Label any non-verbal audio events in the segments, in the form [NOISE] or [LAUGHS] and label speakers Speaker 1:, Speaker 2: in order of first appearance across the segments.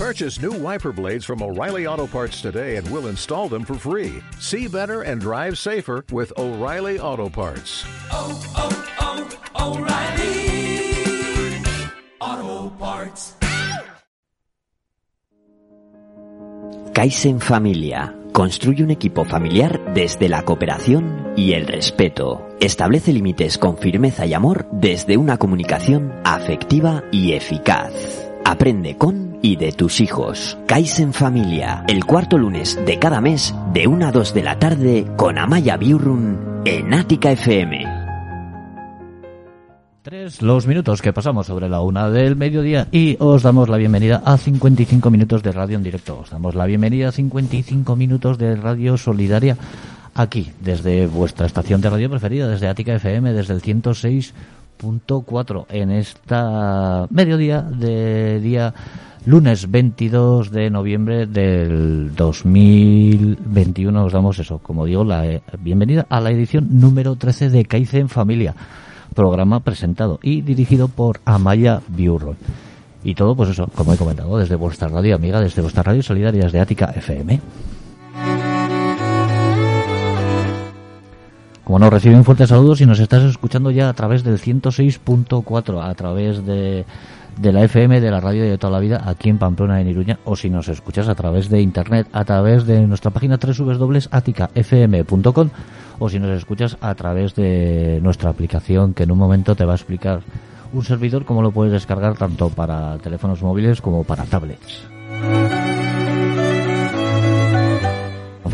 Speaker 1: Purchase new wiper blades from O'Reilly Auto Parts today and we'll install them for free. See better and drive safer with O'Reilly Auto Parts.
Speaker 2: oh, oh, O'Reilly Auto Parts.
Speaker 3: Kaizen Familia. Construye un equipo familiar desde la cooperación y el respeto. Establece límites con firmeza y amor desde una comunicación afectiva y eficaz. Aprende con y de tus hijos. Kaizen Familia. El cuarto lunes de cada mes de 1 a 2 de la tarde con Amaya Biurrun en Ática FM.
Speaker 4: Tres los minutos que pasamos sobre la una del mediodía y os damos la bienvenida a 55 minutos de radio en directo. Os damos la bienvenida a 55 minutos de radio solidaria aquí, desde vuestra estación de radio preferida, desde Ática FM, desde el 106.4 en esta mediodía de día lunes 22 de noviembre del 2021. Os damos eso, como digo, la eh, bienvenida a la edición número 13 de Kaizen Familia programa presentado y dirigido por Amaya Biurro. Y todo, pues eso, como he comentado, desde vuestra radio amiga, desde vuestra radio solidaria, de Ática FM. Como nos recibe un fuerte saludo si nos estás escuchando ya a través del 106.4, a través de, de la FM, de la radio de toda la vida, aquí en Pamplona, en Iruña, o si nos escuchas a través de internet, a través de nuestra página www.aticafm.com o si nos escuchas a través de nuestra aplicación que en un momento te va a explicar un servidor cómo lo puedes descargar tanto para teléfonos móviles como para tablets.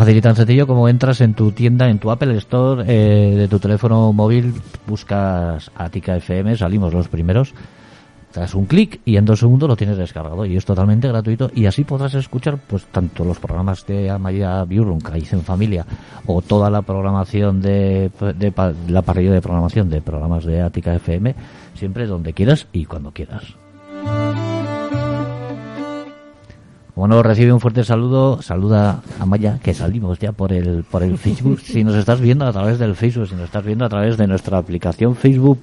Speaker 4: Fácil y tan sencillo como entras en tu tienda, en tu Apple Store eh, de tu teléfono móvil, buscas Atica FM, salimos los primeros, das un clic y en dos segundos lo tienes descargado y es totalmente gratuito y así podrás escuchar pues tanto los programas de Amaya Biurrun que hice en familia o toda la programación de, de pa- la parrilla de programación de programas de Ática FM siempre donde quieras y cuando quieras. Bueno, recibe un fuerte saludo, saluda a Maya, que salimos ya por el, por el Facebook. Si nos estás viendo a través del Facebook, si nos estás viendo a través de nuestra aplicación Facebook,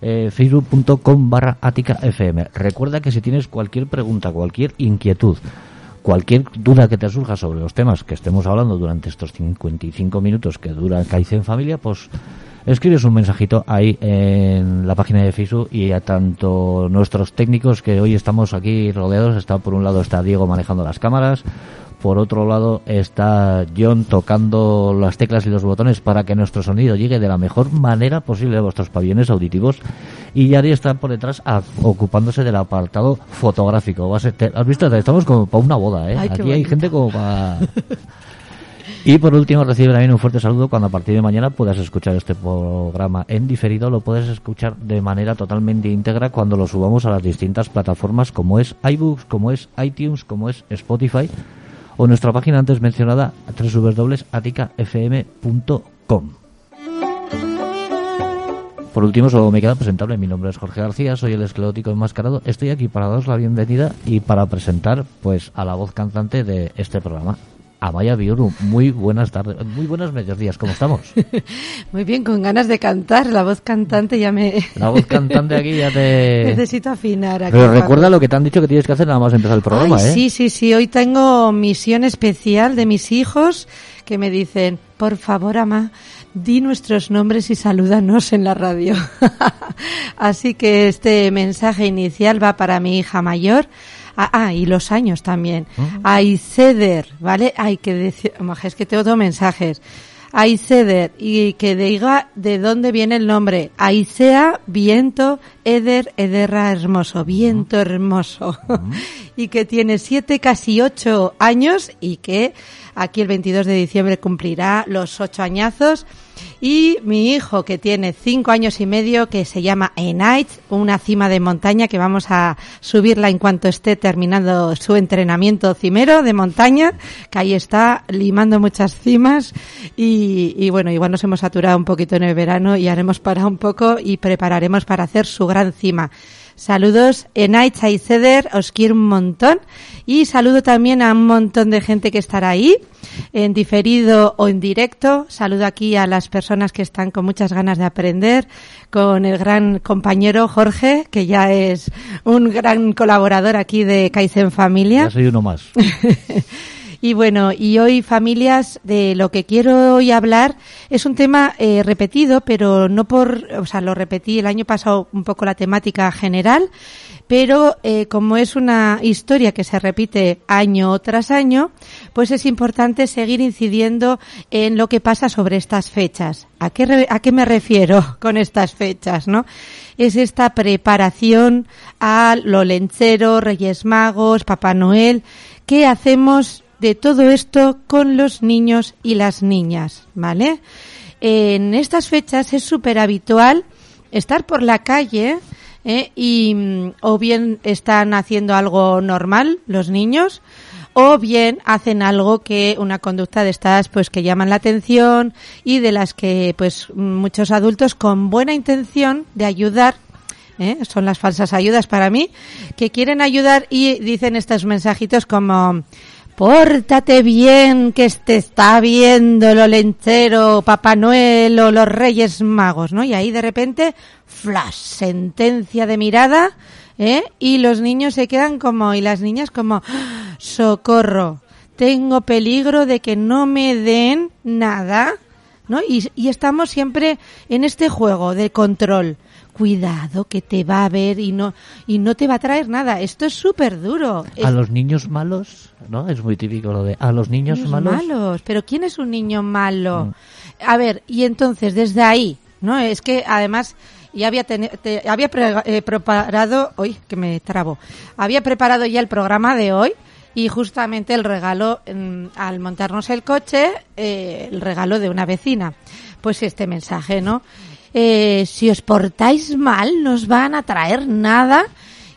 Speaker 4: eh, facebook.com barra Ática FM. Recuerda que si tienes cualquier pregunta, cualquier inquietud, cualquier duda que te surja sobre los temas que estemos hablando durante estos 55 minutos que dura Kaizen Familia, pues escribes un mensajito ahí en la página de Facebook y a tanto nuestros técnicos que hoy estamos aquí rodeados, está por un lado está Diego manejando las cámaras, por otro lado está John tocando las teclas y los botones para que nuestro sonido llegue de la mejor manera posible a vuestros pabellones auditivos y Yari está por detrás a- ocupándose del apartado fotográfico. Va a ser- te- ¿Has visto? Estamos como para una boda, ¿eh?
Speaker 5: Ay,
Speaker 4: Aquí hay gente como para... [LAUGHS] Y por último, recibe también un fuerte saludo cuando a partir de mañana puedas escuchar este programa en diferido. Lo puedes escuchar de manera totalmente íntegra cuando lo subamos a las distintas plataformas como es iBooks, como es iTunes, como es Spotify o nuestra página antes mencionada www.aticafm.com. Por último, solo me queda presentarme. Mi nombre es Jorge García, soy el esclerótico enmascarado. Estoy aquí para daros la bienvenida y para presentar pues a la voz cantante de este programa, Amaya Biuru. Muy buenas tardes, muy buenos mediodías, ¿cómo estamos? [LAUGHS]
Speaker 5: Muy bien, con ganas de cantar. La voz cantante ya me... [LAUGHS]
Speaker 4: La voz cantante aquí ya te... [LAUGHS]
Speaker 5: Necesito afinar aquí.
Speaker 4: Pero recuerda lo que te han dicho que tienes que hacer nada más empezar el programa,
Speaker 5: Ay,
Speaker 4: ¿eh?
Speaker 5: Sí, sí, sí. Hoy tengo misión especial de mis hijos que me dicen, por favor, ama, di nuestros nombres y salúdanos en la radio. Así que este mensaje inicial va para mi hija mayor. Ah, ah, y los años también. Aiceder, ¿vale? Hay que decir, es que tengo dos mensajes. Aiceder, y que diga de dónde viene el nombre. Aicea, viento, Eder, Ederra hermoso, viento hermoso. [LAUGHS] y que tiene siete, casi ocho años y que aquí el 22 de diciembre cumplirá los ocho añazos. Y mi hijo que tiene cinco años y medio que se llama Enait, una cima de montaña que vamos a subirla en cuanto esté terminando su entrenamiento cimero de montaña, que ahí está limando muchas cimas y, y bueno, igual nos hemos saturado un poquito en el verano y haremos para un poco y prepararemos para hacer su gran cima. Saludos Enaitz y Ceder, os quiero un montón. Y saludo también a un montón de gente que estará ahí, en diferido o en directo. Saludo aquí a las personas que están con muchas ganas de aprender, con el gran compañero Jorge, que ya es un gran colaborador aquí de Kaizen Familia.
Speaker 4: Ya soy uno más. [LAUGHS]
Speaker 5: Y bueno, y hoy familias, de lo que quiero hoy hablar es un tema eh, repetido, pero no por, o sea, lo repetí el año pasado un poco la temática general, pero eh, como es una historia que se repite año tras año, pues es importante seguir incidiendo en lo que pasa sobre estas fechas. ¿A qué, re- a qué me refiero [LAUGHS] con estas fechas, no? Es esta preparación a lo lencero, Reyes Magos, Papá Noel, ¿qué hacemos de todo esto con los niños y las niñas, ¿vale? En estas fechas es súper habitual estar por la calle ¿eh? y mm, o bien están haciendo algo normal los niños o bien hacen algo que una conducta de estas pues que llaman la atención y de las que pues muchos adultos con buena intención de ayudar ¿eh? son las falsas ayudas para mí que quieren ayudar y dicen estos mensajitos como Pórtate bien, que te está viendo lo lenchero, Papá Noel o los Reyes Magos, ¿no? Y ahí de repente, flash, sentencia de mirada, ¿eh? Y los niños se quedan como, y las niñas como, ¡Ah! socorro, tengo peligro de que no me den nada, ¿no? Y, y estamos siempre en este juego de control. Cuidado que te va a ver y no y no te va a traer nada. Esto es súper duro.
Speaker 4: A los niños malos, ¿no? Es muy típico lo de a los niños,
Speaker 5: Niños
Speaker 4: malos.
Speaker 5: Pero ¿quién es un niño malo?
Speaker 4: Mm.
Speaker 5: A ver, y entonces desde ahí, ¿no? Es que además ya había teni- te- había pre- eh, preparado, hoy que me trabo. Había preparado ya el programa de hoy y justamente el regalo mm, al montarnos el coche, eh, el regalo de una vecina. Pues este mensaje, ¿no? Eh, si os portáis mal, no os van a traer nada.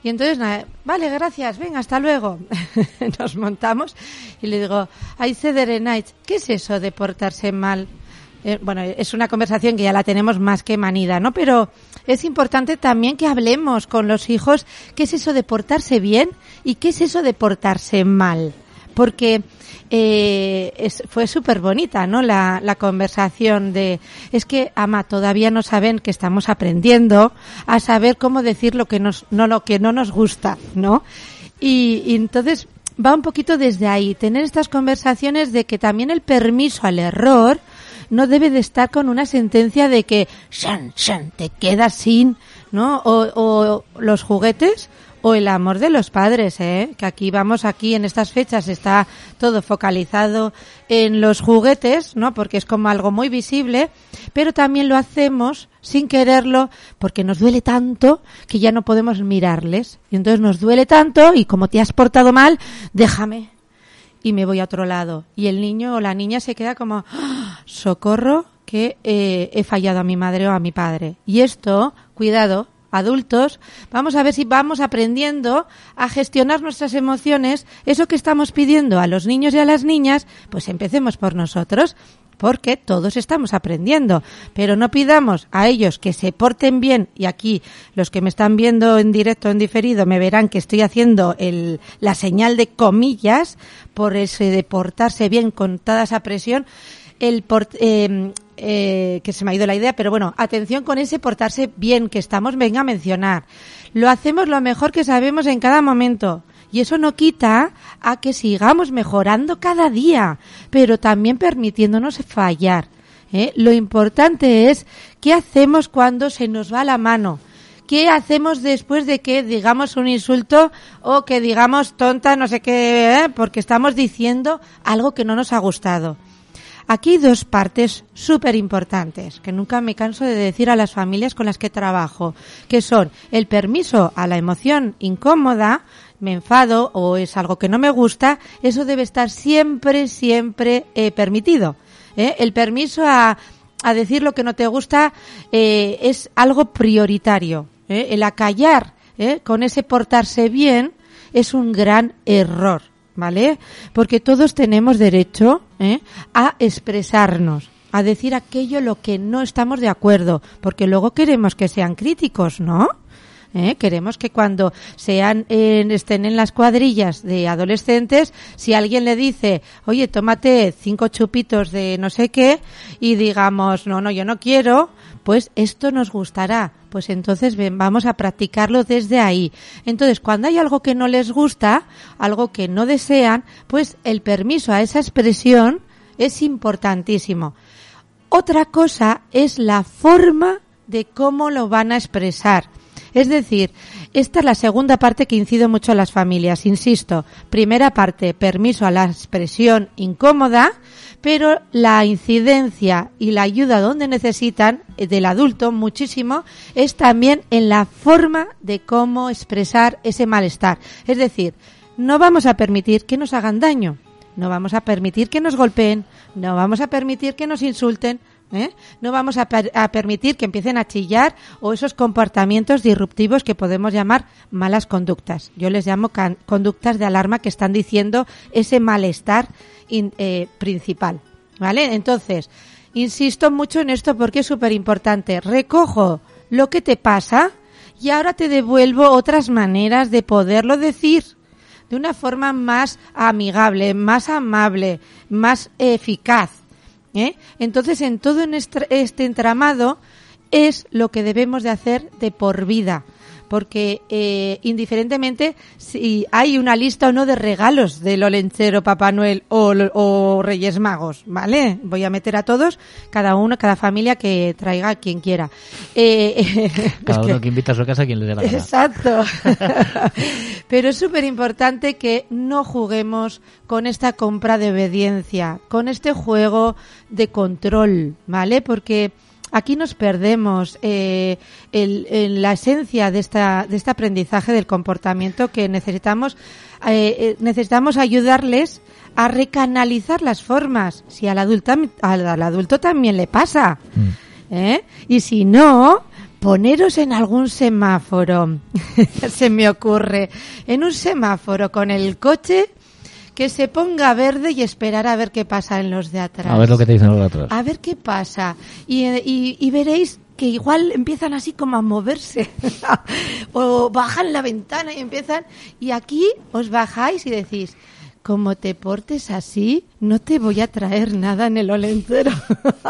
Speaker 5: Y entonces, vale, gracias, venga, hasta luego. [LAUGHS] Nos montamos y le digo, ay, Cedere ¿qué es eso de portarse mal? Eh, bueno, es una conversación que ya la tenemos más que manida, ¿no? Pero es importante también que hablemos con los hijos qué es eso de portarse bien y qué es eso de portarse mal. Porque eh, fue súper bonita, ¿no? La, la conversación de, es que, ama, todavía no saben que estamos aprendiendo a saber cómo decir lo que nos, no lo que no nos gusta, ¿no? Y, y entonces va un poquito desde ahí, tener estas conversaciones de que también el permiso al error no debe de estar con una sentencia de que shan, shan, te quedas sin, ¿no? O, o los juguetes o el amor de los padres, ¿eh? Que aquí vamos, aquí en estas fechas está todo focalizado en los juguetes, ¿no? Porque es como algo muy visible, pero también lo hacemos sin quererlo porque nos duele tanto que ya no podemos mirarles. Y entonces nos duele tanto y como te has portado mal, déjame, y me voy a otro lado. Y el niño o la niña se queda como, ¡Ah! socorro, que eh, he fallado a mi madre o a mi padre. Y esto, cuidado, adultos, vamos a ver si vamos aprendiendo a gestionar nuestras emociones. Eso que estamos pidiendo a los niños y a las niñas, pues empecemos por nosotros. Porque todos estamos aprendiendo, pero no pidamos a ellos que se porten bien, y aquí los que me están viendo en directo o en diferido me verán que estoy haciendo el, la señal de comillas por ese de portarse bien con toda esa presión, el port- eh, eh, que se me ha ido la idea, pero bueno, atención con ese portarse bien que estamos, venga a mencionar. Lo hacemos lo mejor que sabemos en cada momento. Y eso no quita a que sigamos mejorando cada día, pero también permitiéndonos fallar. ¿eh? Lo importante es qué hacemos cuando se nos va la mano. ¿Qué hacemos después de que digamos un insulto o que digamos tonta, no sé qué, ¿eh? porque estamos diciendo algo que no nos ha gustado? Aquí hay dos partes súper importantes que nunca me canso de decir a las familias con las que trabajo, que son el permiso a la emoción incómoda, me enfado o es algo que no me gusta, eso debe estar siempre, siempre eh, permitido. ¿eh? El permiso a, a decir lo que no te gusta eh, es algo prioritario. ¿eh? El acallar con ese portarse bien es un gran error. ¿vale? Porque todos tenemos derecho ¿eh? a expresarnos, a decir aquello lo que no estamos de acuerdo, porque luego queremos que sean críticos, ¿no? ¿eh? Queremos que cuando sean estén en las cuadrillas de adolescentes, si alguien le dice, oye, tómate cinco chupitos de no sé qué, y digamos, no, no, yo no quiero, pues esto nos gustará. Pues entonces ven, vamos a practicarlo desde ahí. Entonces, cuando hay algo que no les gusta, algo que no desean, pues el permiso a esa expresión es importantísimo. Otra cosa es la forma de cómo lo van a expresar. Es decir, esta es la segunda parte que incido mucho a las familias. Insisto, primera parte, permiso a la expresión incómoda, pero la incidencia y la ayuda donde necesitan eh, del adulto muchísimo es también en la forma de cómo expresar ese malestar. Es decir, no vamos a permitir que nos hagan daño, no vamos a permitir que nos golpeen, no vamos a permitir que nos insulten, ¿eh? no vamos a, per- a permitir que empiecen a chillar o esos comportamientos disruptivos que podemos llamar malas conductas. Yo les llamo conductas de alarma que están diciendo ese malestar eh, principal. ¿Vale? Entonces, insisto mucho en esto porque es súper importante. Recojo lo que te pasa y ahora te devuelvo otras maneras de poderlo decir de una forma más amigable, más amable, más eficaz. ¿Eh? Entonces, en todo este entramado es lo que debemos de hacer de por vida. Porque eh, indiferentemente si hay una lista o no de regalos del Olenchero, Papá Noel o, o Reyes Magos, ¿vale? Voy a meter a todos, cada uno, cada familia que traiga a quien quiera. Eh, [LAUGHS]
Speaker 4: Cada
Speaker 5: que-
Speaker 4: uno que invita a su casa quien le dé la gana.
Speaker 5: Exacto. [LAUGHS] Pero es súper importante que no juguemos con esta compra de obediencia, con este juego de control, ¿vale? Porque aquí nos perdemos eh, el- en la esencia de, esta, de este aprendizaje del comportamiento que necesitamos, eh, eh, necesitamos ayudarles a recanalizar las formas. Si al adulto, al, al adulto también le pasa. ¿eh? Y si no, poneros en algún semáforo, [LAUGHS] se me ocurre, en un semáforo con el coche que se ponga verde y esperar a ver qué pasa en los de atrás.
Speaker 4: A ver lo que te dicen los de atrás.
Speaker 5: A ver qué pasa. Y, eh, y- y veréis que igual empiezan así como a moverse. [LAUGHS] o bajan la ventana y empiezan. Y aquí os bajáis y decís, como te portes así, no te voy a traer nada en el olencero.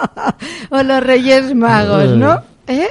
Speaker 5: [LAUGHS] o los Reyes Magos, ¿no? ¿Eh?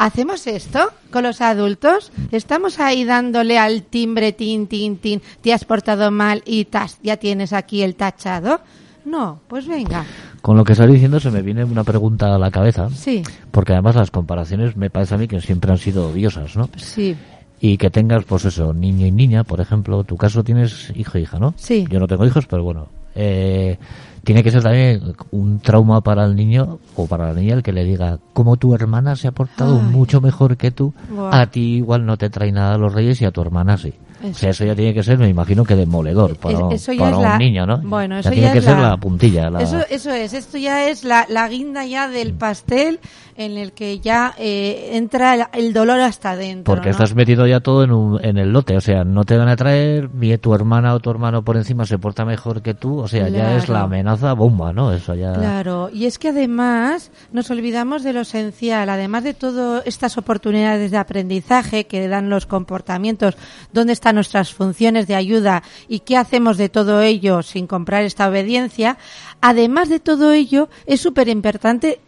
Speaker 5: ¿Hacemos esto con los adultos? ¿Estamos ahí dándole al timbre, tin, tin, tin, te has portado mal y tas, ya tienes aquí el tachado? No, pues venga.
Speaker 4: Con lo que estás diciendo se me viene una pregunta a la cabeza.
Speaker 5: Sí,
Speaker 4: Porque además las comparaciones me parece a mí que siempre han sido odiosas, ¿no?
Speaker 5: sí,
Speaker 4: Y que tengas, pues eso, niño y niña, por ejemplo. Tu caso tienes hijo e hija, ¿no?
Speaker 5: Sí.
Speaker 4: Yo no tengo hijos, pero bueno. Eh, tiene que ser también un trauma para el niño o para la niña el que le diga, como tu hermana se ha portado
Speaker 5: Ay.
Speaker 4: mucho mejor que tú, a ti igual no te trae nada los reyes y a tu hermana sí. O
Speaker 5: Eso.
Speaker 4: sea, eso ya tiene que ser, me imagino que demoledor para,
Speaker 5: Es- eso ya
Speaker 4: para un
Speaker 5: la-
Speaker 4: niño, ¿no?
Speaker 5: Bueno,
Speaker 4: Ya
Speaker 5: eso
Speaker 4: tiene
Speaker 5: ya
Speaker 4: que
Speaker 5: es
Speaker 4: ser
Speaker 5: la-
Speaker 4: la puntilla. La...
Speaker 5: Eso, eso es, esto ya es la, la guinda ya del pastel en el que ya eh, entra el, el dolor hasta dentro.
Speaker 4: Porque
Speaker 5: ¿no?
Speaker 4: estás metido ya todo en, un- en el lote, o sea, no te van a traer ni tu hermana o tu hermano por encima se porta mejor que tú, o sea, ya es la amenaza bomba, ¿no? Eso ya...
Speaker 5: Claro, y es que además nos olvidamos de lo esencial, además de todas estas oportunidades de aprendizaje que dan los comportamientos, dónde están nuestras funciones de ayuda y qué hacemos de todo ello sin comprar esta obediencia, además de todo ello es súper importante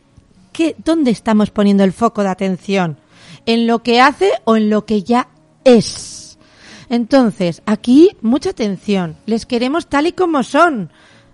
Speaker 5: que dónde estamos poniendo el foco de atención, en lo que hace o en lo que ya es. Entonces, aquí mucha atención, les queremos tal y como son.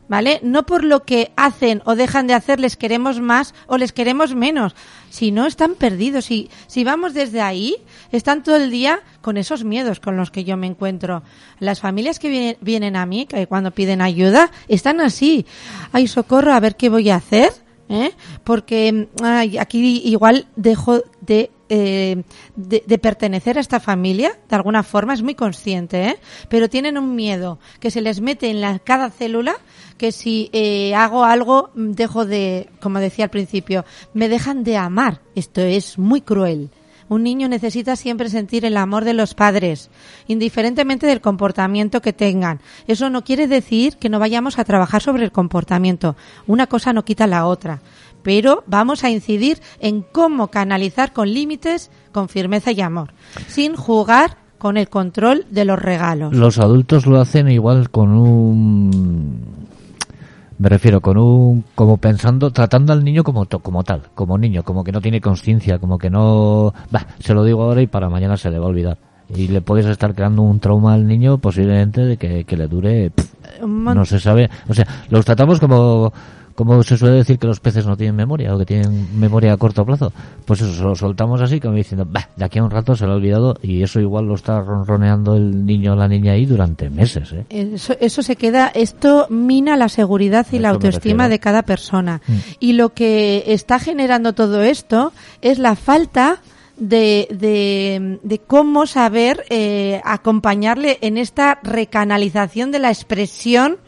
Speaker 5: ¿Vale? No por lo que hacen o dejan de hacer les queremos más o les queremos menos. Si no, están perdidos. Si, si vamos desde ahí, están todo el día con esos miedos con los que yo me encuentro. Las familias que vienen, vienen a mí, que cuando piden ayuda, están así. Ay, socorro, a ver qué voy a hacer. ¿Eh? Porque ay, aquí igual dejo de, eh, de, de pertenecer a esta familia, de alguna forma, es muy consciente, ¿eh? pero tienen un miedo que se les mete en la, cada célula que si eh, hago algo dejo de, como decía al principio, me dejan de amar. Esto es muy cruel. Un niño necesita siempre sentir el amor de los padres, indiferentemente del comportamiento que tengan. Eso no quiere decir que no vayamos a trabajar sobre el comportamiento. Una cosa no quita la otra. pero vamos a incidir en cómo canalizar con límites, con firmeza y amor, sin jugar con el control de los regalos.
Speaker 4: Los adultos lo hacen igual con un me refiero con un como pensando tratando al niño como to- como tal como niño como que no tiene conciencia como que no bah, se lo digo ahora y para mañana se le va a olvidar. Y le puedes estar creando un trauma al niño posiblemente de que, que le dure pff, no se sabe. O sea los tratamos como como se suele decir que los peces no tienen memoria o que tienen memoria a corto plazo pues eso se lo soltamos así como diciendo bah, de aquí a un rato se lo ha olvidado y eso igual lo está ronroneando el niño o la niña ahí durante meses ¿eh?
Speaker 5: Eso, eso se queda, esto mina la seguridad y la autoestima de cada persona.
Speaker 4: Mm.
Speaker 5: Y lo que está generando todo esto es la falta de, de, de cómo saber eh, acompañarle en esta recanalización de la expresión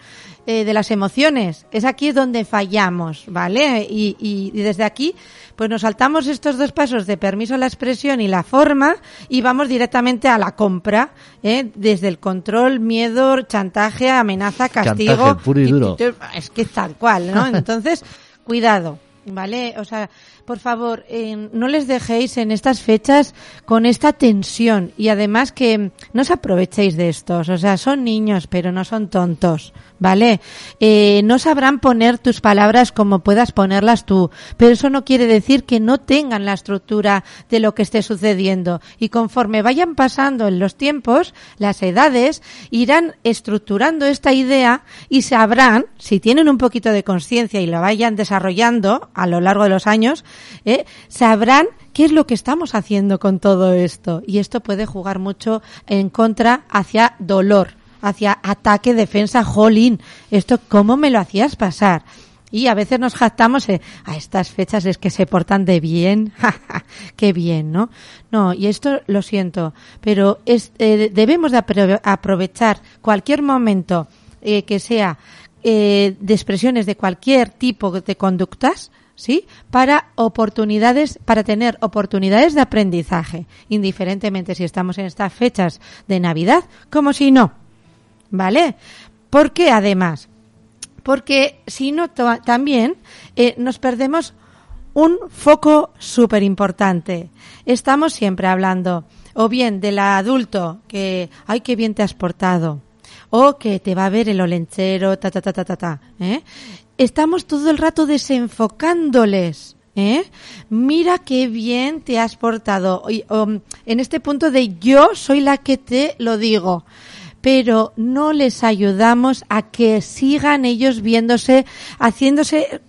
Speaker 5: eh, de las emociones. Es aquí donde fallamos, ¿vale? Y, y- y desde aquí, pues nos saltamos estos dos pasos de permiso a la expresión y la forma y vamos directamente a la compra, ¿eh? Desde el control, miedo, chantaje, amenaza, castigo.
Speaker 4: Chantaje puro y duro.
Speaker 5: Es que tal cual, ¿no? [LAUGHS] Entonces, cuidado. ¿Vale? O sea, por favor, eh, no les dejéis en estas fechas con esta tensión y además que no os aprovechéis de estos. O sea, son niños, pero no son tontos. ¿Vale? Eh, no sabrán poner tus palabras como puedas ponerlas tú, pero eso no quiere decir que no tengan la estructura de lo que esté sucediendo. Y conforme vayan pasando en los tiempos, las edades irán estructurando esta idea y sabrán, si tienen un poquito de conciencia y lo vayan desarrollando a lo largo de los años, ¿eh? sabrán qué es lo que estamos haciendo con todo esto. Y esto puede jugar mucho en contra hacia dolor, hacia ataque, defensa, jolín. Esto, ¿cómo me lo hacías pasar? Y a veces nos jactamos eh, a estas fechas es que se portan de bien, [LAUGHS] qué bien, ¿no? No, y esto lo siento, pero eh, debemos de apro- aprovechar cualquier momento eh, que sea de expresiones de cualquier tipo de conductas, ¿sí? Para oportunidades, para tener oportunidades de aprendizaje, indiferentemente si estamos en estas fechas de Navidad como si no, ¿vale? Porque además, porque si no también eh, nos perdemos un foco súper importante. Estamos siempre hablando o bien del adulto que, ay, qué bien te has portado, o que te va a ver el olenchero, ta, ta, ta, ta, ta, ta. ¿eh? Estamos todo el rato desenfocándoles. ¿eh? Mira qué bien te has portado. Um, en este punto de yo soy la que te lo digo pero no les ayudamos a que sigan ellos viéndose, haciéndose,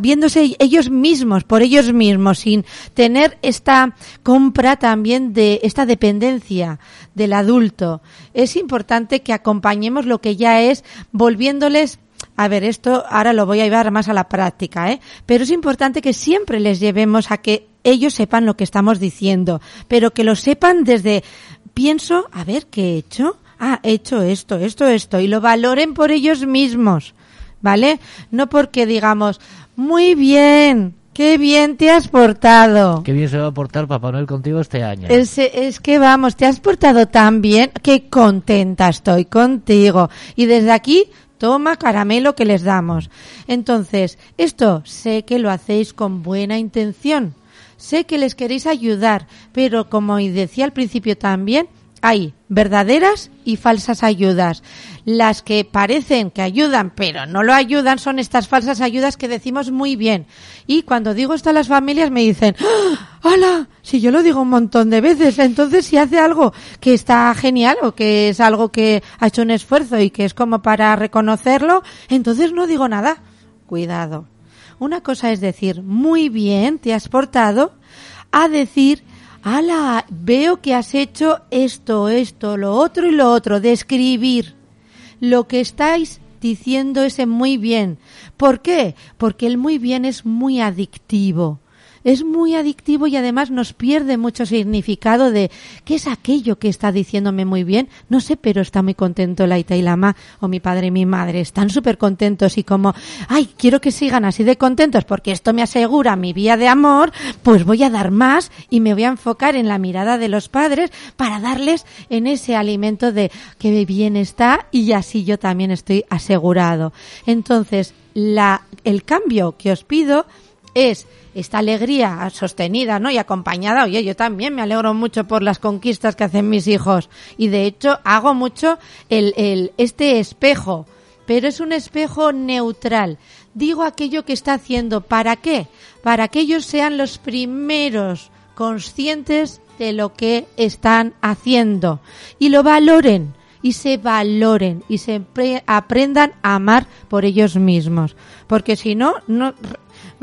Speaker 5: viéndose ellos mismos, por ellos mismos, sin tener esta compra también de esta dependencia del adulto. Es importante que acompañemos lo que ya es, volviéndoles a ver, esto ahora lo voy a llevar más a la práctica, ¿eh? Pero es importante que siempre les llevemos a que ellos sepan lo que estamos diciendo, pero que lo sepan desde pienso, a ver, ¿qué he hecho? Ah, he hecho esto, esto, esto, y lo valoren por ellos mismos, ¿vale? No porque digamos, muy bien, qué bien te has portado.
Speaker 4: Qué bien se va a portar Papá Noel contigo este año.
Speaker 5: Es, es que vamos, te has portado tan bien que contenta estoy contigo. Y desde aquí, toma caramelo que les damos. Entonces, esto sé que lo hacéis con buena intención. Sé que les queréis ayudar, pero como decía al principio también, hay verdaderas y falsas ayudas. Las que parecen que ayudan, pero no lo ayudan, son estas falsas ayudas que decimos muy bien. Y cuando digo esto a las familias me dicen, ¡Ah! ¡Hala! Si yo lo digo un montón de veces, entonces si hace algo que está genial o que es algo que ha hecho un esfuerzo y que es como para reconocerlo, entonces no digo nada. Cuidado. Una cosa es decir, muy bien, te has portado, a decir, ala, veo que has hecho esto, esto, lo otro y lo otro, describir lo que estáis diciendo ese muy bien. ¿Por qué? Porque el muy bien es muy adictivo. Es muy adictivo y además nos pierde mucho significado de qué es aquello que está diciéndome muy bien. No sé, pero está muy contento la Ita y la Ma o mi padre y mi madre. Están súper contentos y como, ay, quiero que sigan así de contentos porque esto me asegura mi vía de amor, pues voy a dar más y me voy a enfocar en la mirada de los padres para darles en ese alimento de que bien está y así yo también estoy asegurado. Entonces, la, el cambio que os pido es esta alegría sostenida, ¿no? Y acompañada. Oye, yo también me alegro mucho por las conquistas que hacen mis hijos. Y de hecho, hago mucho el, el, este espejo. Pero es un espejo neutral. Digo aquello que está haciendo. ¿Para qué? Para que ellos sean los primeros conscientes de lo que están haciendo. Y lo valoren y se valoren y se pre- aprendan a amar por ellos mismos. Porque si no, no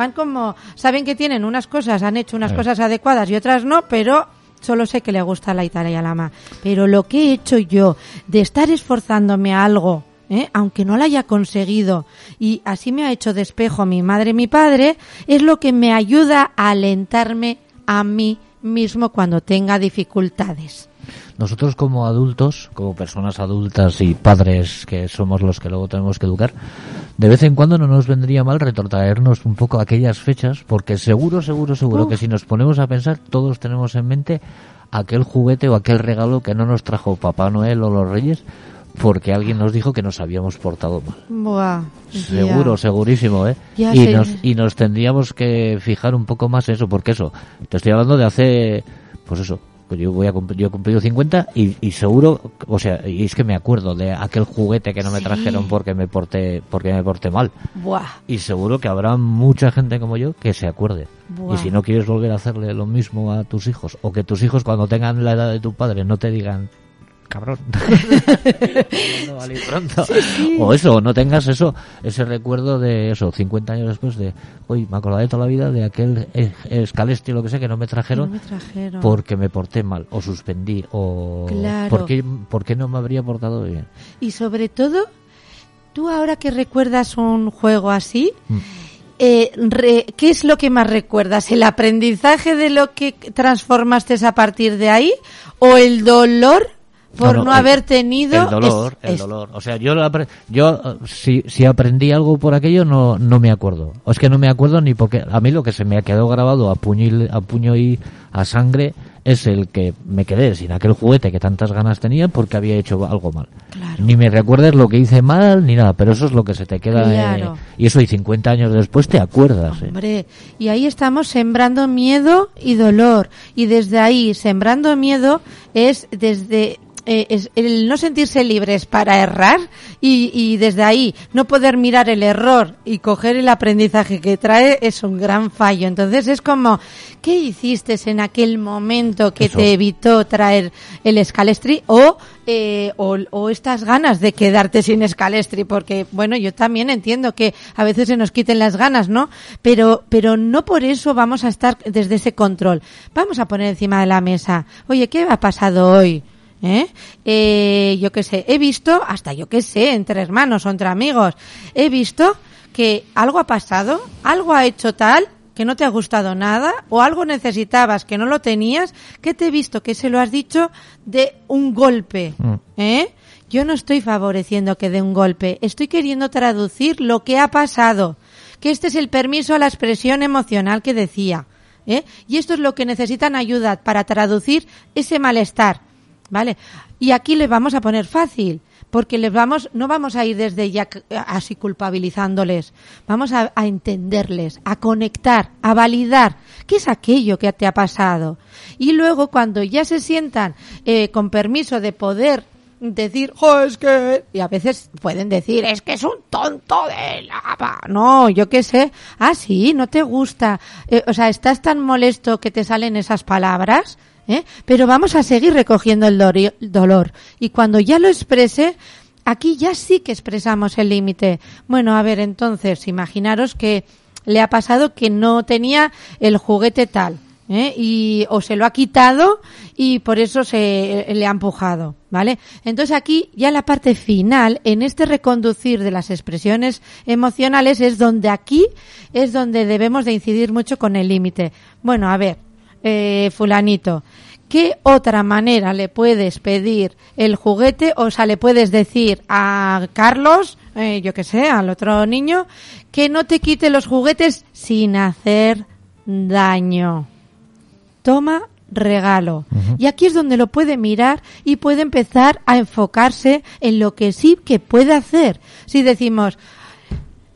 Speaker 5: van como, saben que tienen unas cosas, han hecho unas
Speaker 4: Eh.
Speaker 5: cosas adecuadas y otras no, pero solo sé que le gusta la Italia la ma. Pero lo que he hecho yo de estar esforzándome a algo, ¿eh? aunque no lo haya conseguido, y así me ha hecho de espejo mi madre y mi padre, es lo que me ayuda a alentarme a mí mismo cuando tenga dificultades.
Speaker 4: Nosotros como adultos, como personas adultas y padres que somos los que luego tenemos que educar, de vez en cuando no nos vendría mal retrotraernos un poco a aquellas fechas, porque seguro, seguro, seguro
Speaker 5: Uf.
Speaker 4: que si nos ponemos a pensar, todos tenemos en mente aquel juguete o aquel regalo que no nos trajo Papá Noel o los Reyes, porque alguien nos dijo que nos habíamos portado mal.
Speaker 5: Buah,
Speaker 4: Seguro,
Speaker 5: ya.
Speaker 4: segurísimo, ¿eh?
Speaker 5: Ya
Speaker 4: y,
Speaker 5: sé.
Speaker 4: nos, y nos tendríamos que fijar un poco más en eso, porque eso, te estoy hablando de hace, pues eso, pues yo voy a cumplir, yo he cumplido 50 y, y seguro, o sea, y es que me acuerdo de aquel juguete que no me
Speaker 5: Sí.
Speaker 4: trajeron porque me porté, porque me porté mal.
Speaker 5: Buah.
Speaker 4: Y seguro que habrá mucha gente como yo que se acuerde.
Speaker 5: Buah.
Speaker 4: Y si no quieres volver a hacerle lo mismo a tus hijos, o que tus hijos cuando tengan la edad de tu padre no te digan, cabrón, [LAUGHS] no vale pronto. O eso, no tengas eso, ese recuerdo de eso, 50 años después de, hoy me acordé toda la vida de aquel eh, escalestri, lo que sea, que no me trajeron.
Speaker 5: No me trajeron.
Speaker 4: Porque me porté mal, o suspendí, o
Speaker 5: Claro.
Speaker 4: ¿por, qué, por qué no me habría portado bien.
Speaker 5: Y sobre todo, tú ahora que recuerdas un juego así,
Speaker 4: Mm.
Speaker 5: eh, re- ¿qué es lo que más recuerdas? ¿El aprendizaje de lo que transformaste a partir de ahí? ¿O el dolor por no, haber tenido...
Speaker 4: El dolor,
Speaker 5: es-
Speaker 4: el
Speaker 5: es-
Speaker 4: dolor. O sea, yo, yo si, si aprendí algo por aquello, no, no me acuerdo. O es que no me acuerdo ni porque a mí lo que se me ha quedado grabado a puño y, a puño y a sangre es el que me quedé sin aquel juguete que tantas ganas tenía porque había hecho algo mal.
Speaker 5: Claro.
Speaker 4: Ni me recuerdes lo que hice mal ni nada, pero eso es lo que se te queda. eh,
Speaker 5: Claro.
Speaker 4: y eso y 50 años después te acuerdas. eh.
Speaker 5: Hombre, y ahí estamos sembrando miedo y dolor. Y desde ahí, sembrando miedo es desde eh, es el no sentirse libres para errar y, y desde ahí no poder mirar el error y coger el aprendizaje que trae es un gran fallo. Entonces es como, ¿qué hiciste en aquel momento que
Speaker 4: Eso.
Speaker 5: te evitó traer el escalestri o, eh, o, o estas ganas de quedarte sin escalestri? Porque, bueno, yo también entiendo que a veces se nos quiten las ganas, ¿no? Pero, pero no por eso vamos a estar desde ese control. Vamos a poner encima de la mesa, oye, ¿qué ha pasado hoy? ¿Eh? Eh, yo qué sé, he visto, hasta yo qué sé, entre hermanos o entre amigos, he visto que algo ha pasado, algo ha hecho tal que no te ha gustado nada o algo necesitabas que no lo tenías, que te he visto que se lo has dicho de un golpe,
Speaker 4: Mm.
Speaker 5: ¿eh? Yo no estoy favoreciendo que dé un golpe, estoy queriendo traducir lo que ha pasado, que este es el permiso a la expresión emocional que decía, ¿eh? Y esto es lo que necesitan ayuda para traducir ese malestar, ¿vale? Y aquí le vamos a poner fácil, porque les vamos, no vamos a ir desde ya c- así culpabilizándoles, vamos a, a entenderles, a conectar, a validar qué es aquello que te ha pasado. Y luego cuando ya se sientan eh, con permiso de poder decir, "Jo, es que, y a veces pueden decir, es que es un tonto de lava. No, yo qué sé. Ah, sí, no te gusta. Eh, o sea, estás tan molesto que te salen esas palabras. ¿Eh? Pero vamos a seguir recogiendo el dolor. Y cuando ya lo exprese, aquí ya sí que expresamos el límite. Bueno, a ver, entonces, imaginaros que le ha pasado que no tenía el juguete tal. ¿eh? y o se lo ha quitado y por eso se le ha empujado, ¿vale? Entonces aquí ya la parte final en este reconducir de las expresiones emocionales es donde aquí es donde debemos de incidir mucho con el límite. Bueno, a ver, eh, fulanito, ¿qué otra manera le puedes pedir el juguete? O sea, le puedes decir a Carlos, eh, yo que sé, al otro niño, que no te quite los juguetes sin hacer daño. Toma regalo. Y aquí es donde lo puede mirar y puede empezar a enfocarse en lo que sí que puede hacer. Si decimos,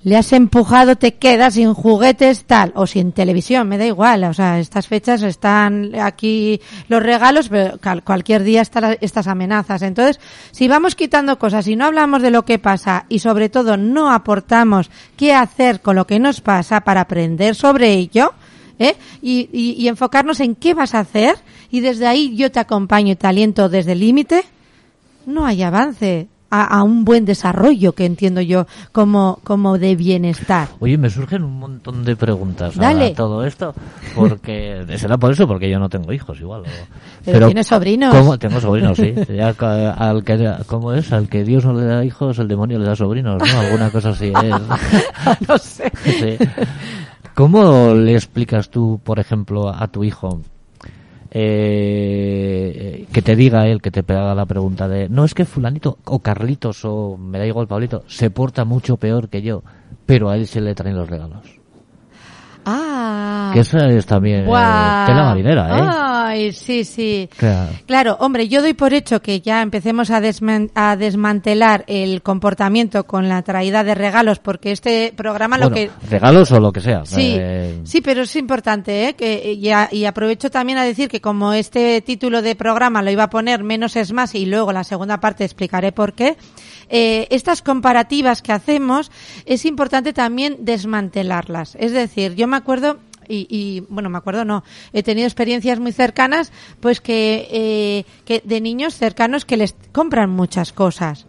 Speaker 5: le has empujado, te quedas sin juguetes, tal, o sin televisión, me da igual, o sea, estas fechas están aquí los regalos, pero cualquier día están estas amenazas. Entonces, si vamos quitando cosas y no hablamos de lo que pasa y sobre todo no aportamos qué hacer con lo que nos pasa para aprender sobre ello, ¿eh? y- y enfocarnos en qué vas a hacer y desde ahí yo te acompaño y te aliento desde el límite, no hay avance a, a un buen desarrollo que entiendo yo como, como de bienestar.
Speaker 4: Oye, me surgen un montón de preguntas
Speaker 5: Dale.
Speaker 4: a todo esto, porque [LAUGHS] será por eso, porque yo no tengo hijos igual. o-
Speaker 5: Pero tienes sobrinos.
Speaker 4: ¿cómo? Tengo sobrinos, sí. [LAUGHS] Ya al que, ¿Cómo es? Al que Dios no le da hijos, el demonio le da sobrinos, ¿no? Alguna cosa así es. [LAUGHS]
Speaker 5: no sé.
Speaker 4: Sí. ¿Cómo le explicas tú, por ejemplo, a tu hijo eh, que te diga él, que te pega la pregunta de, no es que fulanito o Carlitos o me da igual Pablito, se porta mucho peor que yo, pero a él se le traen los regalos?
Speaker 5: Ah.
Speaker 4: Que esa es también eh,
Speaker 5: Guau.
Speaker 4: tela marinera, ¿eh?
Speaker 5: Ay, sí, sí.
Speaker 4: Claro.
Speaker 5: Claro, hombre, yo doy por hecho que ya empecemos a, desman- a desmantelar el comportamiento con la traída de regalos, porque este programa lo que
Speaker 4: regalos o lo que sea.
Speaker 5: Sí,
Speaker 4: eh,
Speaker 5: sí, pero es importante, ¿eh? Que, y, a- y aprovecho también a decir que como este título de programa lo iba a poner menos es más y luego la segunda parte explicaré por qué, eh, estas comparativas que hacemos es importante también desmantelarlas. Es decir, yo me acuerdo y, y, bueno me acuerdo no he tenido experiencias muy cercanas pues que eh, que de niños cercanos que les compran muchas cosas.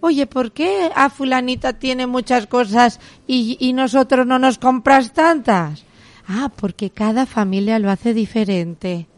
Speaker 5: Oye ¿por qué a fulanita tiene muchas cosas y, y nosotros no nos compras tantas ah porque cada familia lo hace diferente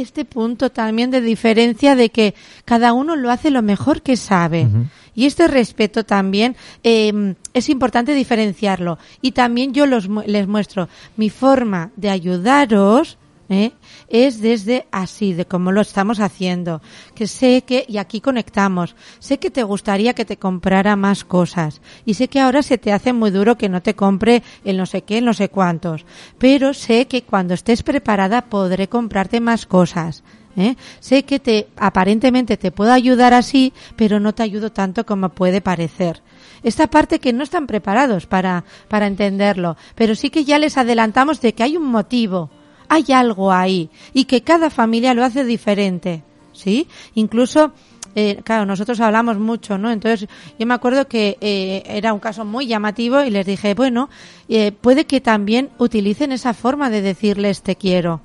Speaker 5: este punto también de diferencia de que cada uno lo hace lo mejor que sabe. Y este respeto también eh, es importante diferenciarlo. Y también yo los, les muestro mi forma de ayudaros. ¿Eh? es desde así, de cómo lo estamos haciendo. Que sé que, y aquí conectamos, sé que te gustaría que te comprara más cosas. Y sé que ahora se te hace muy duro que no te compre el no sé qué, el no sé cuántos. Pero sé que cuando estés preparada podré comprarte más cosas. ¿eh? Sé que te, aparentemente te puedo ayudar así, pero no te ayudo tanto como puede parecer. Esta parte que no están preparados para, para entenderlo, pero sí que ya les adelantamos de que hay un motivo, hay algo ahí y que cada familia lo hace diferente, ¿sí? Incluso, eh, claro, nosotros hablamos mucho, ¿no? Entonces, yo me acuerdo que eh, era un caso muy llamativo y les dije, bueno, eh, puede que también utilicen esa forma de decirles te quiero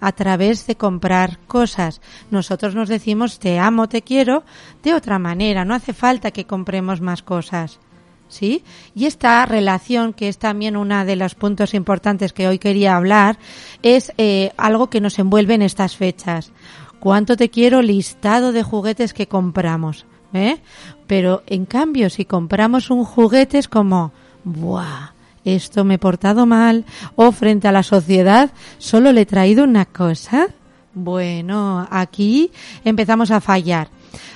Speaker 5: a través de comprar cosas. Nosotros nos decimos te amo, te quiero de otra manera, no hace falta que compremos más cosas. ¿Sí? Y esta relación, que es también uno de los puntos importantes que hoy quería hablar, es eh, algo que nos envuelve en estas fechas. ¿Cuánto te quiero listado de juguetes que compramos? ¿eh? Pero en cambio, si compramos un juguete es como, ¡buah! Esto me he portado mal. O frente a la sociedad, solo le he traído una cosa. Bueno, aquí empezamos a fallar.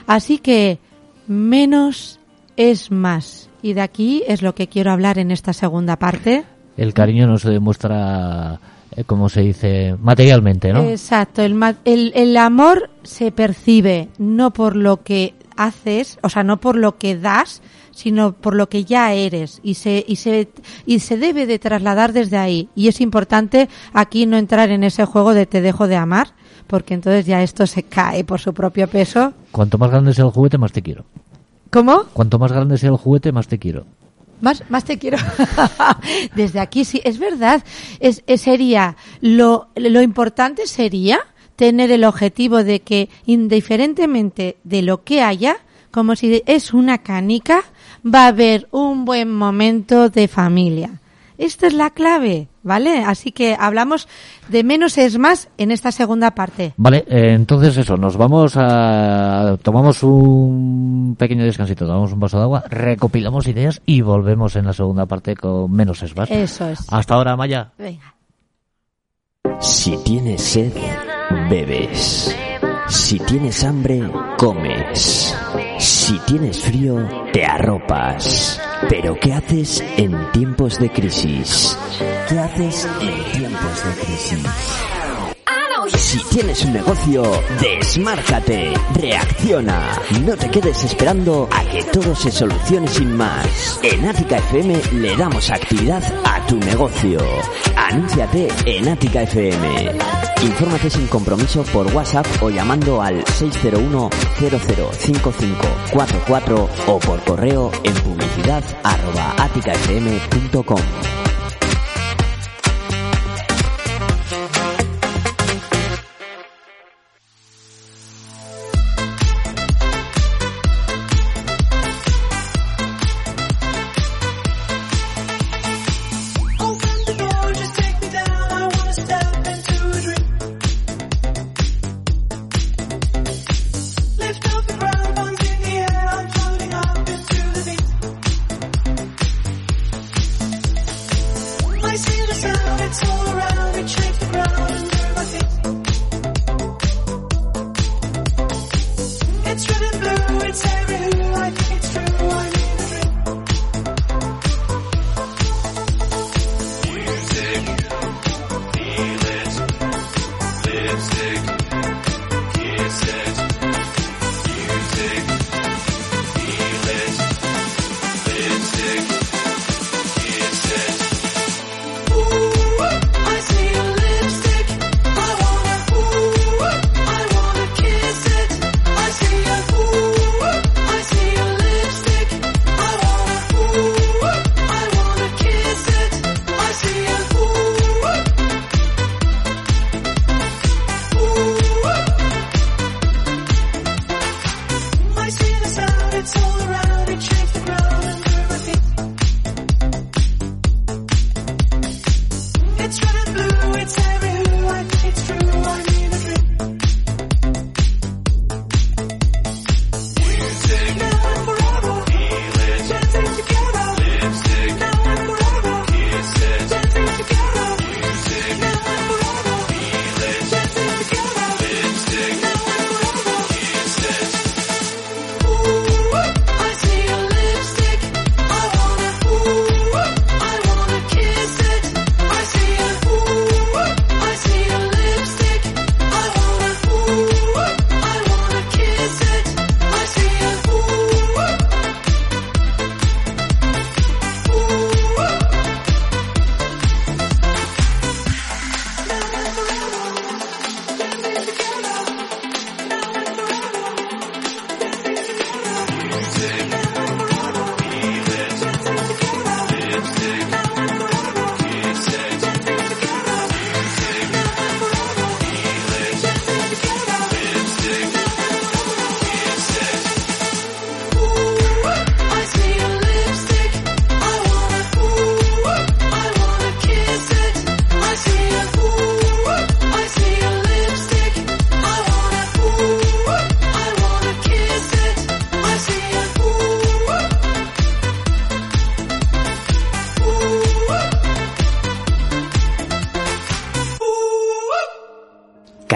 Speaker 5: Así que menos es más. Y de aquí es lo que quiero hablar en esta segunda parte.
Speaker 4: El cariño no se demuestra, eh, como se dice, materialmente, ¿no?
Speaker 5: Exacto, el, el, el amor se percibe no por lo que haces, o sea, no por lo que das, sino por lo que ya eres y se, y se, y se debe de trasladar desde ahí. Y es importante aquí no entrar en ese juego de te dejo de amar, porque entonces ya esto se cae por su propio peso.
Speaker 4: Cuanto más grande sea el juguete, más te quiero.
Speaker 5: ¿Cómo?
Speaker 4: Cuanto más grande sea el juguete, más te quiero.
Speaker 5: Más, más te quiero. [LAUGHS] Desde aquí sí, es verdad. Es, es- sería lo, lo importante sería tener el objetivo de que indiferentemente de lo que haya, como si es una canica, va a haber un buen momento de familia. Esta es la clave, ¿vale? Así que hablamos de menos es más en esta segunda parte.
Speaker 4: Vale, eh, entonces eso, nos vamos a... Tomamos un pequeño descansito, tomamos un vaso de agua, recopilamos ideas y volvemos en la segunda parte con menos es más.
Speaker 5: Eso es.
Speaker 4: Hasta ahora, Maya.
Speaker 5: Venga.
Speaker 3: Si tienes sed, bebes. Si tienes hambre, comes. Si tienes frío, te arropas. Pero ¿qué haces en tiempos de crisis? ¿Qué haces en tiempos de crisis? Si tienes un negocio, desmárcate, reacciona. No te quedes esperando a que todo se solucione sin más. En Ática FM le damos actividad a tu negocio. Anúnciate en Ática FM. Infórmate sin compromiso por WhatsApp o llamando al 601 005544 o por correo en publicidad arroba.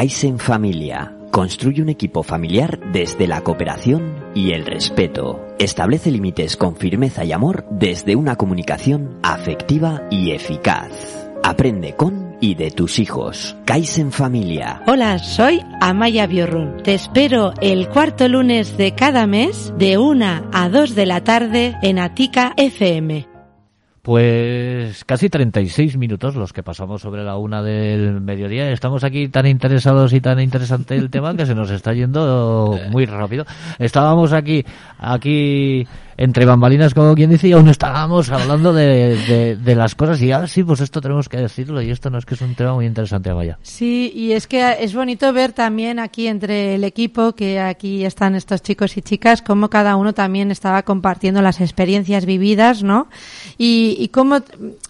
Speaker 3: Kaizen Familia. Construye un equipo familiar desde la cooperación y el respeto. Establece límites con firmeza y amor desde una comunicación afectiva y eficaz. Aprende con y de tus hijos. Kaizen Familia.
Speaker 5: Hola, soy Amaya Biorrun. Te espero el cuarto lunes de cada mes de 1 a 2 de la tarde en Atica FM.
Speaker 4: Pues casi 36 minutos los que pasamos sobre la una del mediodía. Estamos aquí tan interesados y tan interesante el tema que se nos está yendo [LAUGHS] muy rápido. Estábamos aquí, aquí entre bambalinas, como quien dice, y aún estábamos hablando de, de, las cosas y ahora sí, pues esto tenemos que decirlo y esto no es que es un tema muy interesante, Amaya.
Speaker 5: Sí, y es que es bonito ver también aquí entre el equipo, que aquí están estos chicos y chicas, cómo cada uno también estaba compartiendo las experiencias vividas, ¿no? Y, y cómo,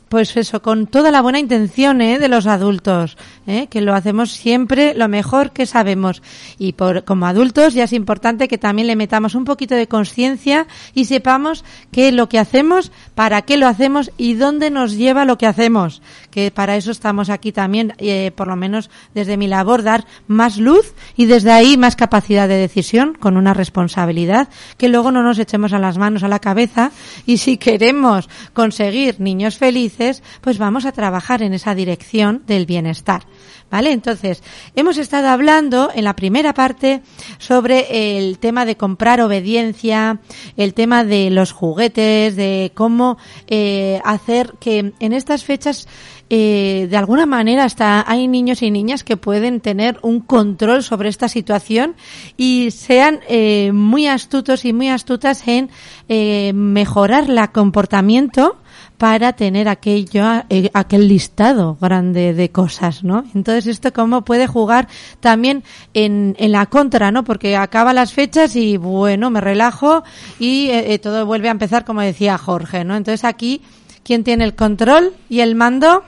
Speaker 5: pues eso, con toda la buena intención ¿eh? de los adultos, ¿eh? que lo hacemos siempre lo mejor que sabemos. Y por, como adultos ya es importante que también le metamos un poquito de conciencia y sepamos qué es lo que hacemos, para qué lo hacemos y dónde nos lleva lo que hacemos. Que para eso estamos aquí también, eh, por lo menos desde mi labor, dar más luz y desde ahí más capacidad de decisión con una responsabilidad que luego no nos echemos a las manos a la cabeza y si queremos conseguir niños felices, pues vamos a trabajar en esa dirección del bienestar. ¿Vale? Entonces, hemos estado hablando en la primera parte sobre el tema de comprar obediencia, el tema de los juguetes, de cómo eh, hacer que en estas fechas eh, de alguna manera hasta hay niños y niñas que pueden tener un control sobre esta situación y sean eh, muy astutos y muy astutas en eh, mejorar el comportamiento para tener aquello, eh, aquel listado grande de cosas, ¿no? Entonces esto cómo puede jugar también en, en la contra, ¿no? Porque acaba las fechas y bueno, me relajo y eh, eh, todo vuelve a empezar como decía Jorge, ¿no? Entonces aquí, ¿quién tiene el control y el mando?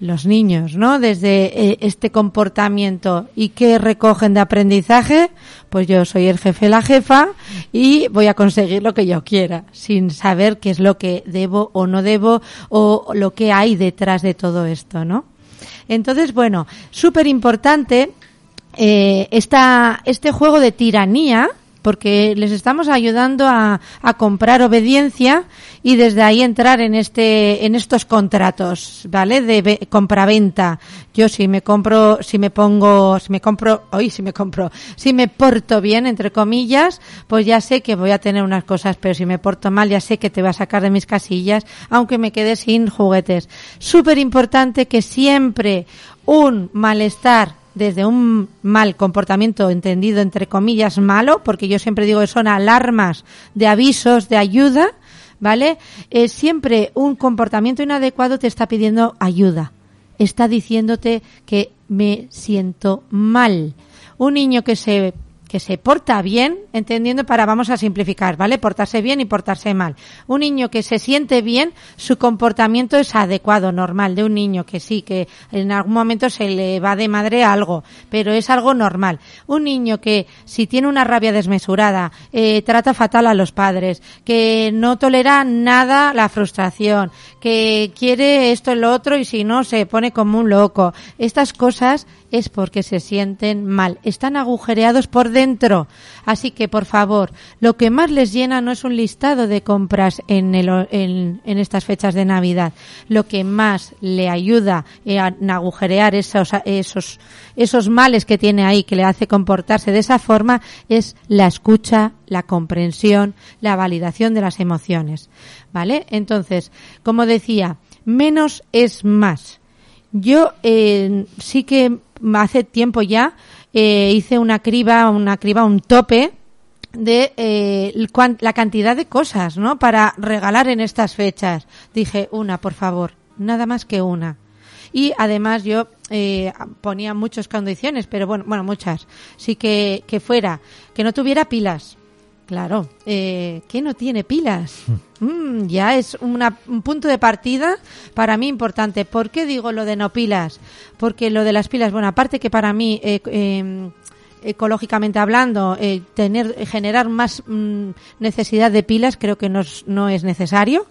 Speaker 5: Los niños, ¿no? Desde eh, este comportamiento y qué recogen de aprendizaje, pues yo soy el jefe, la jefa y voy a conseguir lo que yo quiera, sin saber qué es lo que debo o no debo o lo que hay detrás de todo esto, ¿no? Entonces, bueno, súper importante eh, este juego de tiranía, porque les estamos ayudando a, a comprar obediencia y desde ahí entrar en este en estos contratos vale de ve- compraventa. Yo si me compro si me pongo si me compro hoy si me compro si me porto bien entre comillas pues ya sé que voy a tener unas cosas pero si me porto mal ya sé que te va a sacar de mis casillas aunque me quede sin juguetes. Súper importante que siempre un malestar desde un mal comportamiento entendido entre comillas malo, porque yo siempre digo que son alarmas de avisos de ayuda, ¿vale? Eh, siempre un comportamiento inadecuado te está pidiendo ayuda. Está diciéndote que me siento mal. Un niño que se que se porta bien, entendiendo para, vamos a simplificar, ¿vale? Portarse bien y portarse mal. Un niño que se siente bien, su comportamiento es adecuado, normal, de un niño que sí, que en algún momento se le va de madre algo, pero es algo normal. Un niño que si tiene una rabia desmesurada, eh, trata fatal a los padres, que no tolera nada la frustración, que quiere esto y lo otro y si no se pone como un loco. Estas cosas es porque se sienten mal, están agujereados por dentro. Así que, por favor, lo que más les llena no es un listado de compras en, el, en, en estas fechas de Navidad. Lo que más le ayuda eh, a agujerear esos, esos, esos males que tiene ahí, que le hace comportarse de esa forma, es la escucha, la comprensión, la validación de las emociones. ¿Vale? Entonces, como decía, menos es más. Yo eh, sí que hace tiempo ya eh, hice una criba, una criba, un tope de eh, la cantidad de cosas, ¿no? Para regalar en estas fechas. Dije una, por favor, nada más que una. Y además yo eh, ponía muchas condiciones, pero bueno, bueno, muchas. Sí que, que fuera, que no tuviera pilas. Claro, eh, ¿qué no tiene pilas? Mm, ya es una- un punto de partida para mí importante. ¿Por qué digo lo de no pilas? Porque lo de las pilas, bueno, aparte que para mí eh, eh, ecológicamente hablando, eh, tener generar más mm, necesidad de pilas creo que no es, no es necesario.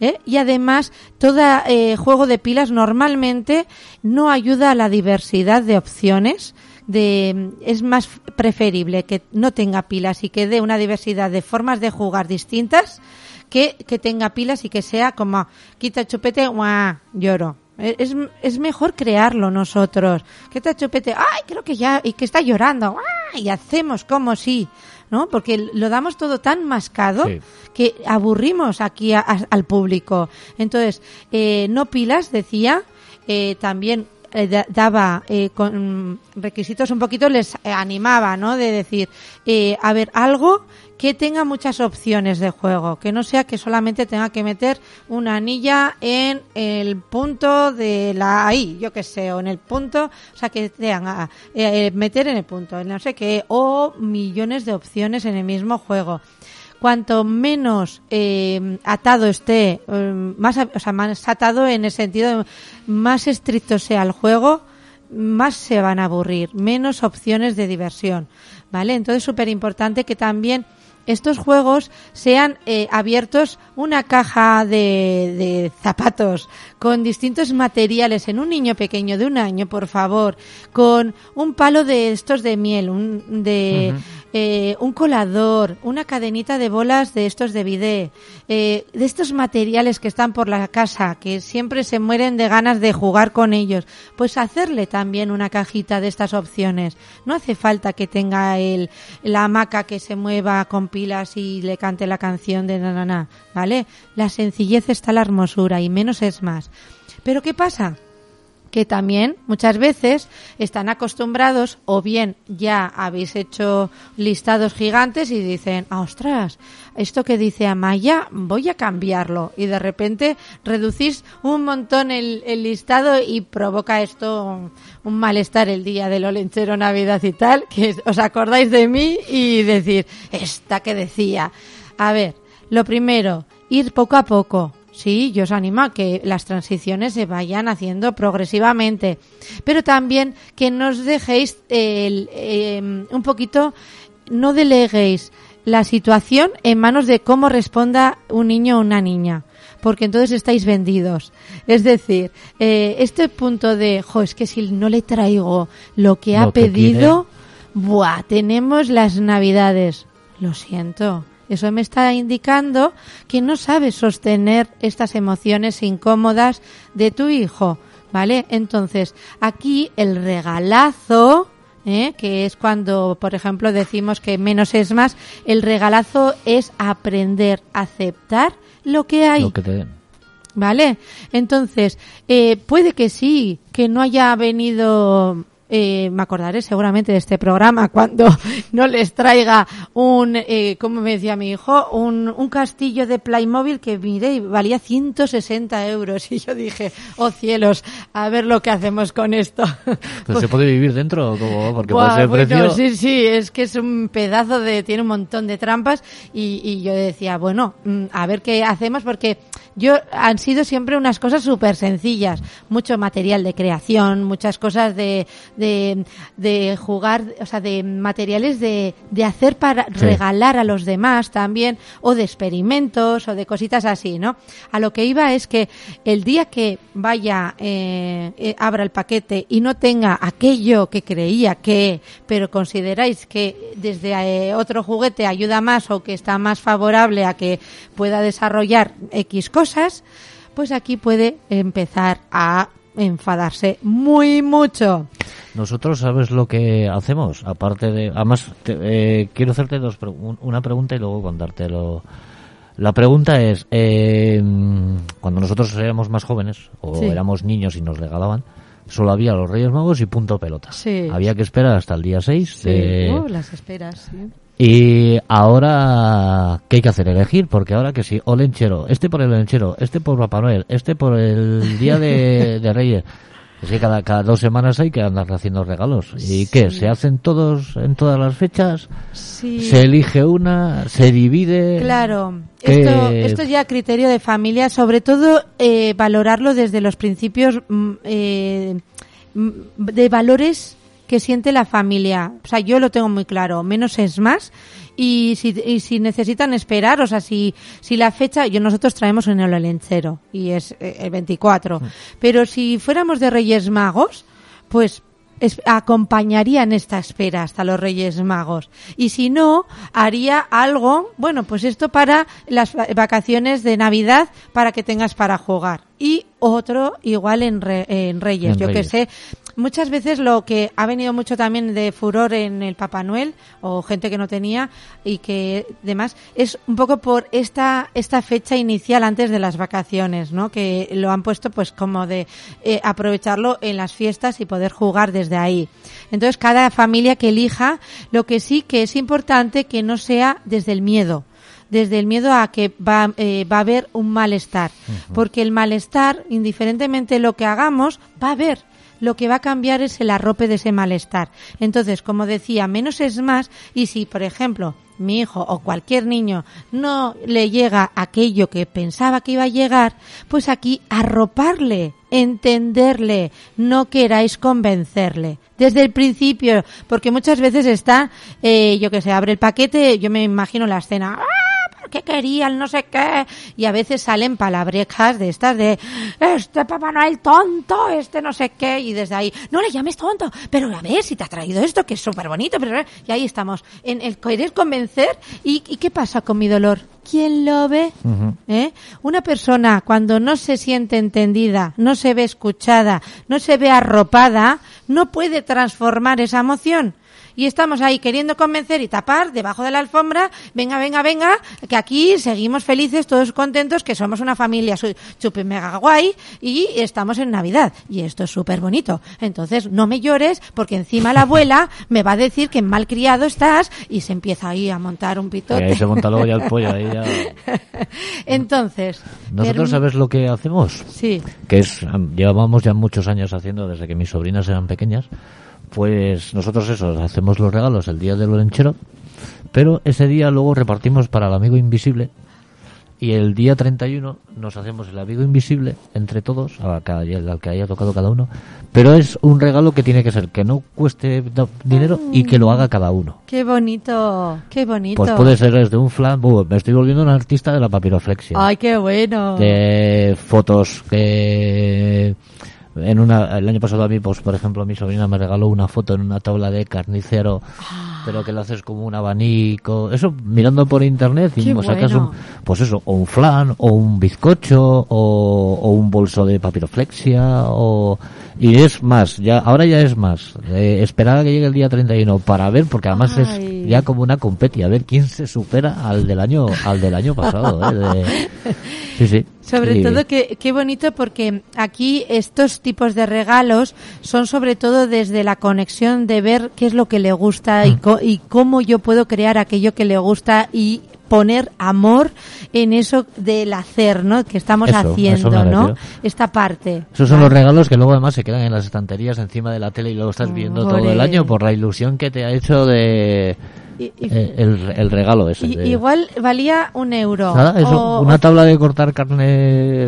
Speaker 5: ¿Eh? Y además, todo eh, juego de pilas normalmente no ayuda a la diversidad de opciones. De, es más preferible que no tenga pilas y que dé una diversidad de formas de jugar distintas que, que tenga pilas y que sea como quita el chupete, ¡guau! lloro. Es, es mejor crearlo nosotros. Quita el chupete, ¡ay! Creo que ya, y que está llorando, ¡guau! Y hacemos como si, ¿no? Porque lo damos todo tan mascado
Speaker 4: Sí.
Speaker 5: que aburrimos aquí a- a- al público. Entonces, eh, no pilas, decía, eh, también eh, da- daba eh, con requisitos un poquito, les eh, animaba, ¿no? De decir, eh, a ver, algo que tenga muchas opciones de juego, que no sea que solamente tenga que meter una anilla en el punto de la ahí, yo qué sé, o en el punto, o sea, que tengan ah, eh, meter en el punto, no sé qué, o millones de opciones en el mismo juego cuanto menos eh, atado esté, eh, más, o sea, más atado en el sentido más estricto sea el juego, más se van a aburrir, menos opciones de diversión, ¿vale? Entonces súper importante que también estos juegos sean eh, abiertos una caja de, de zapatos con distintos materiales en un niño pequeño de un año, por favor, con un palo de estos de miel, un, de eh, un colador, una cadenita de bolas de estos de bidé, eh, de estos materiales que están por la casa, que siempre se mueren de ganas de jugar con ellos, pues hacerle también una cajita de estas opciones. No hace falta que tenga el, la hamaca que se mueva con pilas y le cante la canción de na, na, na, ¿vale? La sencillez está la hermosura y menos es más. Pero ¿qué pasa? Que también muchas veces están acostumbrados o bien ya habéis hecho listados gigantes y dicen, ah, ostras, esto que dice Amaya, voy a cambiarlo. Y de repente reducís un montón el, el listado y provoca esto un, malestar el día del olenchero Navidad y tal, que os acordáis de mí y decir, esta que decía. A ver, lo primero, ir poco a poco. Sí, yo os animo a que las transiciones se vayan haciendo progresivamente, pero también que no os dejéis el, eh, un poquito, no deleguéis la situación en manos de cómo responda un niño o una niña, porque entonces estáis vendidos. Es decir, eh, este punto de, jo, es que si no le traigo lo que ha
Speaker 4: Lo que
Speaker 5: pedido, buah, tenemos las navidades. Lo siento. Eso me está indicando que no sabes sostener estas emociones incómodas de tu hijo, ¿vale? Entonces, aquí el regalazo, ¿eh? que es cuando, por ejemplo, decimos que menos es más, el regalazo es aprender a aceptar lo que hay.
Speaker 4: Lo que te den.
Speaker 5: ¿Vale? Entonces, eh, puede que sí, que no haya venido, eh, me acordaré seguramente de este programa [LAUGHS] cuando no les traiga un, eh, como me decía mi hijo, un, un castillo de Playmobil que miré y valía 160 euros. [LAUGHS] Y yo dije, oh cielos, a ver lo que hacemos con esto. [LAUGHS]
Speaker 4: Pues se puede vivir dentro, o cómo? porque por
Speaker 5: Buah,
Speaker 4: ese
Speaker 5: bueno,
Speaker 4: precio...
Speaker 5: sí, sí, es que es un pedazo de, tiene un montón de trampas y, y yo decía, bueno, mm, a ver qué hacemos porque yo han sido siempre unas cosas súper sencillas, mucho material de creación, muchas cosas de, de, de jugar, o sea, de materiales de, de hacer para
Speaker 4: Sí.
Speaker 5: regalar a los demás también, o de experimentos, o de cositas así, ¿no? A lo que iba es que el día que vaya, eh, eh, abra el paquete y no tenga aquello que creía que, pero consideráis que desde eh, otro juguete ayuda más o que está más favorable a que pueda desarrollar X cosas, pues aquí puede empezar a enfadarse muy mucho.
Speaker 4: Nosotros, ¿sabes lo que hacemos? Aparte de... Además, te- eh, quiero hacerte dos una pregunta y luego contártelo. La pregunta es, eh, cuando nosotros éramos más jóvenes, o
Speaker 5: Sí.
Speaker 4: éramos niños y nos regalaban, solo había los Reyes Magos y punto pelota.
Speaker 5: Sí.
Speaker 4: Había que esperar hasta el día 6 de-
Speaker 5: Oh, las esperas, sí.
Speaker 4: Y ahora, ¿qué hay que hacer? Elegir, porque ahora que sí, o lenchero, este por el lenchero, este por Papá Noel, este por el Día de, [LAUGHS] de Reyes. Es que cada, cada dos semanas hay que andar haciendo regalos. ¿Y qué? ¿Se hacen todos en todas las fechas?
Speaker 5: Sí.
Speaker 4: ¿Se elige una? ¿Se divide?
Speaker 5: Claro,
Speaker 4: ¿Qué-
Speaker 5: esto, esto es ya criterio de familia, sobre todo eh, valorarlo desde los principios mm, eh, mm, de valores que siente la familia. O sea, yo lo tengo muy claro, menos es más. Y si, y si necesitan esperar, o sea, si, si la fecha, yo nosotros traemos en el olenchero y es eh, el 24. Pero si fuéramos de Reyes Magos, pues es- acompañarían esta espera hasta los Reyes Magos. Y si no, haría algo, bueno, pues esto para las va- vacaciones de Navidad para que tengas para jugar. Y otro igual en, re- en Reyes.
Speaker 4: En
Speaker 5: Yo que sé, muchas veces lo que ha venido mucho también de furor en el Papá Noel o gente que no tenía y que demás es un poco por esta esta fecha inicial antes de las vacaciones, ¿no? Que lo han puesto pues como de eh, aprovecharlo en las fiestas y poder jugar desde ahí. Entonces cada familia que elija, lo que sí que es importante que no sea desde el miedo desde el miedo a que va, eh, va a haber un malestar. Porque el malestar, indiferentemente lo que hagamos, va a haber. Lo que va a cambiar es el arrope de ese malestar. Entonces, como decía, menos es más. Y si, por ejemplo, mi hijo o cualquier niño no le llega aquello que pensaba que iba a llegar, pues aquí arroparle, entenderle, no queráis convencerle. Desde el principio, porque muchas veces está, eh, yo que sé, abre el paquete, yo me imagino la escena, ¡ah! ¿Por que quería el no sé qué. Y a veces salen palabrejas de estas de, este Papá Noel tonto, este no sé qué. Y desde ahí, no le llames tonto, pero a ver si te ha traído esto, que es súper bonito. Pero... Y ahí estamos, en el querer convencer. ¿Y, ¿Y qué pasa con mi dolor? ¿Quién lo ve? ¿Eh? Una persona cuando no se siente entendida, no se ve escuchada, no se ve arropada, no puede transformar esa emoción. Y estamos ahí queriendo convencer y tapar debajo de la alfombra, venga, venga, venga, que aquí seguimos felices, todos contentos, que somos una familia super mega guay y estamos en Navidad. Y esto es súper bonito. Entonces, no me llores porque encima la abuela me va a decir que mal criado estás y se empieza ahí a montar un
Speaker 4: Y
Speaker 5: pitote.
Speaker 4: ahí se monta luego ya el pollo. Ahí ya... [LAUGHS]
Speaker 5: Entonces,
Speaker 4: Nosotros, ¿sabes lo que hacemos?
Speaker 5: Sí.
Speaker 4: que es am, llevábamos ya muchos años haciendo desde que mis sobrinas eran pequeñas pues nosotros eso hacemos los regalos el día del lonchero pero ese día luego repartimos para el amigo invisible y el día 31 nos hacemos el amigo invisible entre todos a cada- al que haya tocado cada uno pero es un regalo que tiene que ser que no cueste dinero y que lo haga cada uno
Speaker 5: Qué bonito, qué bonito.
Speaker 4: pues puede ser desde un flan buh, me estoy volviendo un artista de la papiroflexia
Speaker 5: Ay, qué bueno.
Speaker 4: de fotos que en una el año pasado a mí pues por ejemplo mi sobrina me regaló una foto en una tabla de carnicero
Speaker 5: Ah.
Speaker 4: pero que lo haces como un abanico eso mirando por internet y sacas un pues eso o un flan o un bizcocho o, o un bolso de papiroflexia o y es más ya ahora ya es más eh, esperar a que llegue el día 31 para ver porque además
Speaker 5: Ay.
Speaker 4: es ya como una competi a ver quién se supera al del año al del año pasado ¿eh? De- [LAUGHS] sí sí
Speaker 5: Sobre
Speaker 4: Sí.
Speaker 5: todo que qué bonito porque aquí estos tipos de regalos son sobre todo desde la conexión de ver qué es lo que le gusta
Speaker 4: Mm.
Speaker 5: y, co- y cómo yo puedo crear aquello que le gusta y poner amor en eso del hacer, ¿no? Que estamos
Speaker 4: Eso, a eso
Speaker 5: haciendo, ¿no? Esta parte.
Speaker 4: Esos son los regalos que luego además se quedan en las estanterías encima de la tele y luego estás viendo todo el año por la ilusión que te ha hecho de
Speaker 5: Y- y-
Speaker 4: eh, el, el regalo ese.
Speaker 5: y-
Speaker 4: de-
Speaker 5: igual valía un euro.
Speaker 4: Nada, eso,
Speaker 5: O-
Speaker 4: una tabla de cortar carne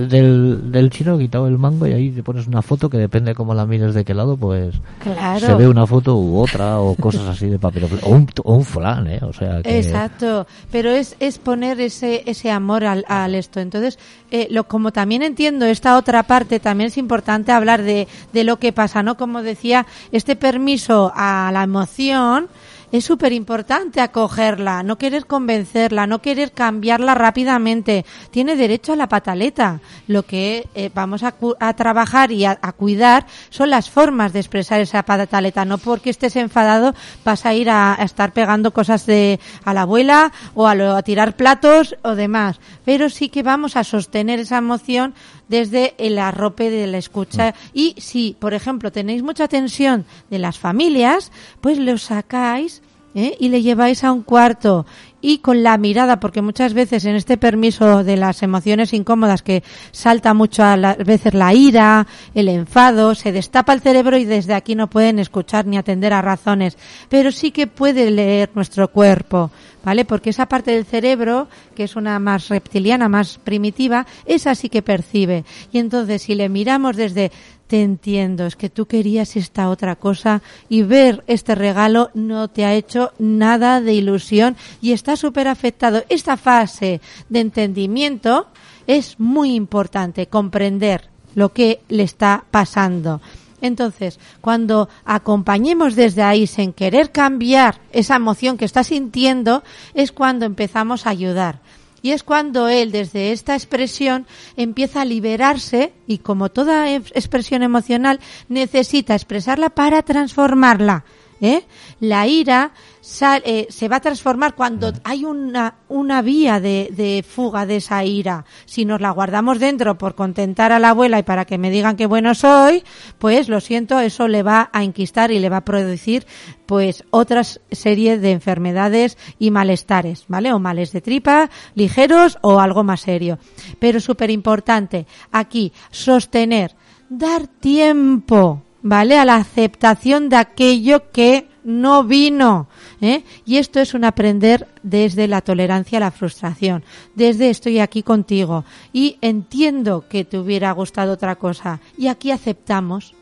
Speaker 4: del, del chino, quitado el mango y ahí te pones una foto que depende cómo la mires de qué lado, pues
Speaker 5: Claro.
Speaker 4: se ve una foto u otra o cosas así de papel. O un, o un flan, ¿eh? O sea que...
Speaker 5: Exacto, pero es, es poner ese, ese amor al, al esto. Entonces, eh, lo, como también entiendo esta otra parte, también es importante hablar de, de lo que pasa, ¿no? Como decía, este permiso a la emoción es súper importante acogerla, no querer convencerla, no querer cambiarla rápidamente. Tiene derecho a la pataleta. Lo que eh, vamos a, a trabajar y a, a cuidar son las formas de expresar esa pataleta. No porque estés enfadado vas a ir a, a estar pegando cosas de, a la abuela o a, lo- a tirar platos o demás. Pero sí que vamos a sostener esa emoción desde el arrope de la escucha. Y si, por ejemplo, tenéis mucha tensión de las familias, pues lo sacáis ¿eh? y le lleváis a un cuarto y con la mirada, porque muchas veces en este permiso de las emociones incómodas que salta mucho a las veces la ira, el enfado, se destapa el cerebro y desde aquí no pueden escuchar ni atender a razones, pero sí que puede leer nuestro cuerpo, ¿vale? Porque esa parte del cerebro, que es una más reptiliana, más primitiva, esa sí que percibe. Y entonces si le miramos desde te entiendo, es que tú querías esta otra cosa y ver este regalo no te ha hecho nada de ilusión y está súper afectado. Esta fase de entendimiento es muy importante, comprender lo que le está pasando. Entonces, cuando acompañemos desde ahí sin querer cambiar esa emoción que está sintiendo, es cuando empezamos a ayudar. Y es cuando él, desde esta expresión, empieza a liberarse y como toda ex- expresión emocional, necesita expresarla para transformarla. ¿eh? La ira sal- eh, se va a transformar cuando hay una, una vía de, de fuga de esa ira. Si nos la guardamos dentro por contentar a la abuela y para que me digan que bueno soy, pues lo siento, eso le va a enquistar y le va a producir pues otras serie de enfermedades y malestares, ¿vale? O males de tripa ligeros o algo más serio. Pero súper importante aquí, sostener, dar tiempo, ¿vale? A la aceptación de aquello que no vino. ¿eh? Y esto es un aprender desde la tolerancia a la frustración, desde estoy aquí contigo y entiendo que te hubiera gustado otra cosa y aquí aceptamos,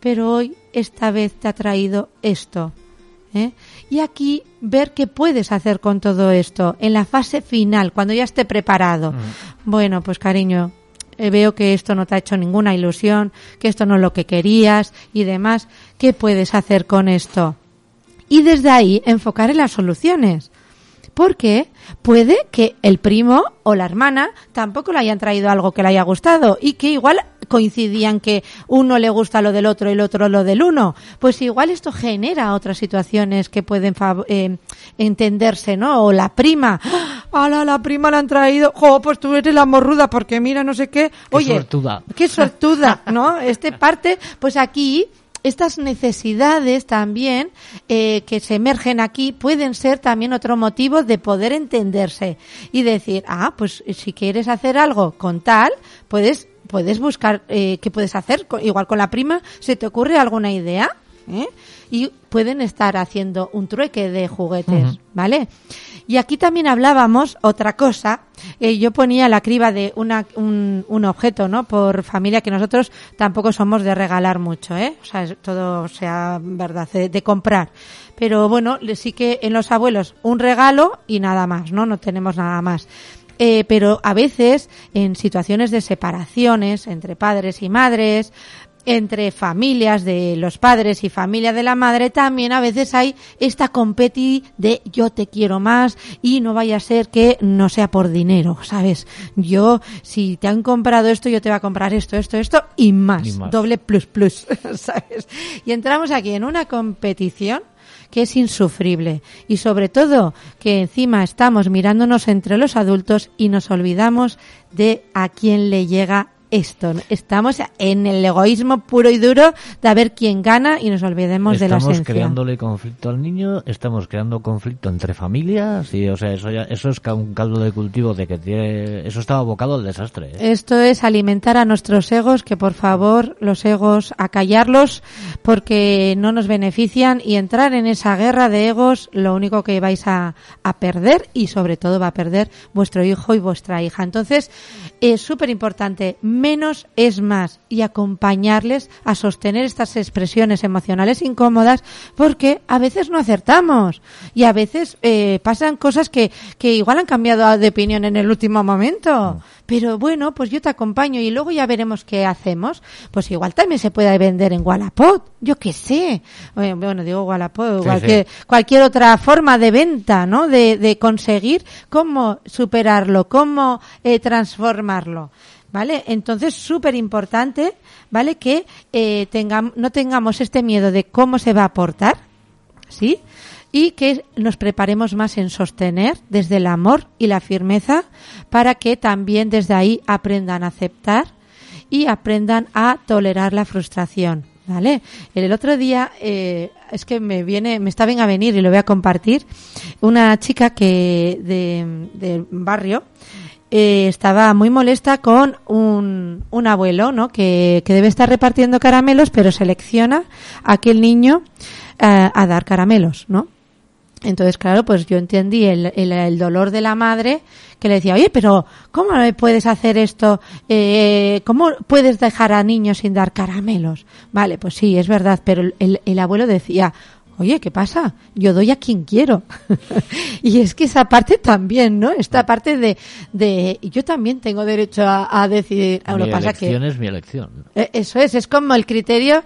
Speaker 5: pero hoy esta vez te ha traído esto. ¿eh? Y aquí ver qué puedes hacer con todo esto en la fase final, cuando ya esté preparado. Bueno, pues cariño, eh, veo que esto no te ha hecho ninguna ilusión, que esto no es lo que querías y demás. ¿Qué puedes hacer con esto? Y desde ahí enfocar en las soluciones. Porque puede que el primo o la hermana tampoco le hayan traído algo que le haya gustado y que igual coincidían que uno le gusta lo del otro y el otro lo del uno. Pues igual esto genera otras situaciones que pueden eh, entenderse, ¿no? O la prima. ¡Ah, ¡Hala, la prima la han traído! ¡Jo, pues tú eres la morruda porque mira no sé qué! Oye,
Speaker 4: suertuda.
Speaker 5: qué sortuda, ¿no? [LAUGHS] Este parte, pues aquí estas necesidades también eh, que se emergen aquí pueden ser también otro motivo de poder entenderse y decir, ah, pues si quieres hacer algo con tal, puedes puedes buscar eh, qué puedes hacer. Igual con la prima, ¿se te ocurre alguna idea? ¿Eh? Y pueden estar haciendo un trueque de juguetes, ¿vale? Y aquí también hablábamos otra cosa. eh, yo ponía la criba de una, un, un objeto, ¿no? Por familia que nosotros tampoco somos de regalar mucho, ¿eh? O sea, es- todo sea verdad, de, de comprar. Pero bueno, sí que en los abuelos un regalo y nada más, ¿no? No tenemos nada más. Eh, pero a veces en situaciones de separaciones entre padres y madres, entre familias de los padres y familia de la madre, también a veces hay esta competi de yo te quiero más y no vaya a ser que no sea por dinero, ¿sabes? Yo, si te han comprado esto, yo te voy a comprar esto, esto, esto y más.
Speaker 4: Y más.
Speaker 5: Doble plus plus, [LAUGHS] ¿sabes? Y entramos aquí en una competición que es insufrible y sobre todo que encima estamos mirándonos entre los adultos y nos olvidamos de a quién le llega esto. Estamos en el egoísmo puro y duro de a ver quién gana y nos olvidemos de la
Speaker 4: Estamos
Speaker 5: esencia.
Speaker 4: creándole conflicto al niño, estamos creando conflicto entre familias y, o sea, eso ya, eso es un caldo de cultivo de que tiene, eso está abocado al desastre. ¿eh?
Speaker 5: Esto es alimentar a nuestros egos, que por favor los egos a callarlos porque no nos benefician y entrar en esa guerra de egos lo único que vais a, a perder y sobre todo va a perder vuestro hijo y vuestra hija. Entonces es súper importante, menos es más y acompañarles a sostener estas expresiones emocionales incómodas porque a veces no acertamos y a veces eh, pasan cosas que, que igual han cambiado de opinión en el último momento. Pero bueno, pues yo te acompaño y luego ya veremos qué hacemos. Pues igual también se puede vender en Wallapop, yo qué sé. Eh, Bueno, digo Wallapop,
Speaker 4: Sí,
Speaker 5: cualquier, cualquier otra forma de venta, ¿no? De, de conseguir cómo superarlo, cómo eh, transformarlo. ¿Vale? Entonces, súper importante, ¿vale? Que eh, tengam- no tengamos este miedo de cómo se va a aportar, ¿sí? Y que nos preparemos más en sostener desde el amor y la firmeza para que también desde ahí aprendan a aceptar y aprendan a tolerar la frustración. ¿Vale? El otro día, eh, es que me viene, me está bien a venir y lo voy a compartir, una chica que de, del barrio, eh, estaba muy molesta con un, un abuelo, ¿no? Que, que debe estar repartiendo caramelos, pero selecciona a aquel niño eh, a dar caramelos, ¿no? Entonces, claro, pues yo entendí el, el, dolor de la madre que le decía, oye, pero ¿cómo puedes hacer esto? Eh, ¿Cómo puedes dejar a niños sin dar caramelos? Vale, pues sí, es verdad, pero el, el abuelo decía, oye, ¿qué pasa? Yo doy a quien quiero. [LAUGHS] y es que esa parte también, ¿no? Esta parte de, de yo también tengo derecho a, a decidir. Ah,
Speaker 4: mi
Speaker 5: lo que pasa que
Speaker 4: elección es mi elección.
Speaker 5: eh, Eso es, es como el criterio.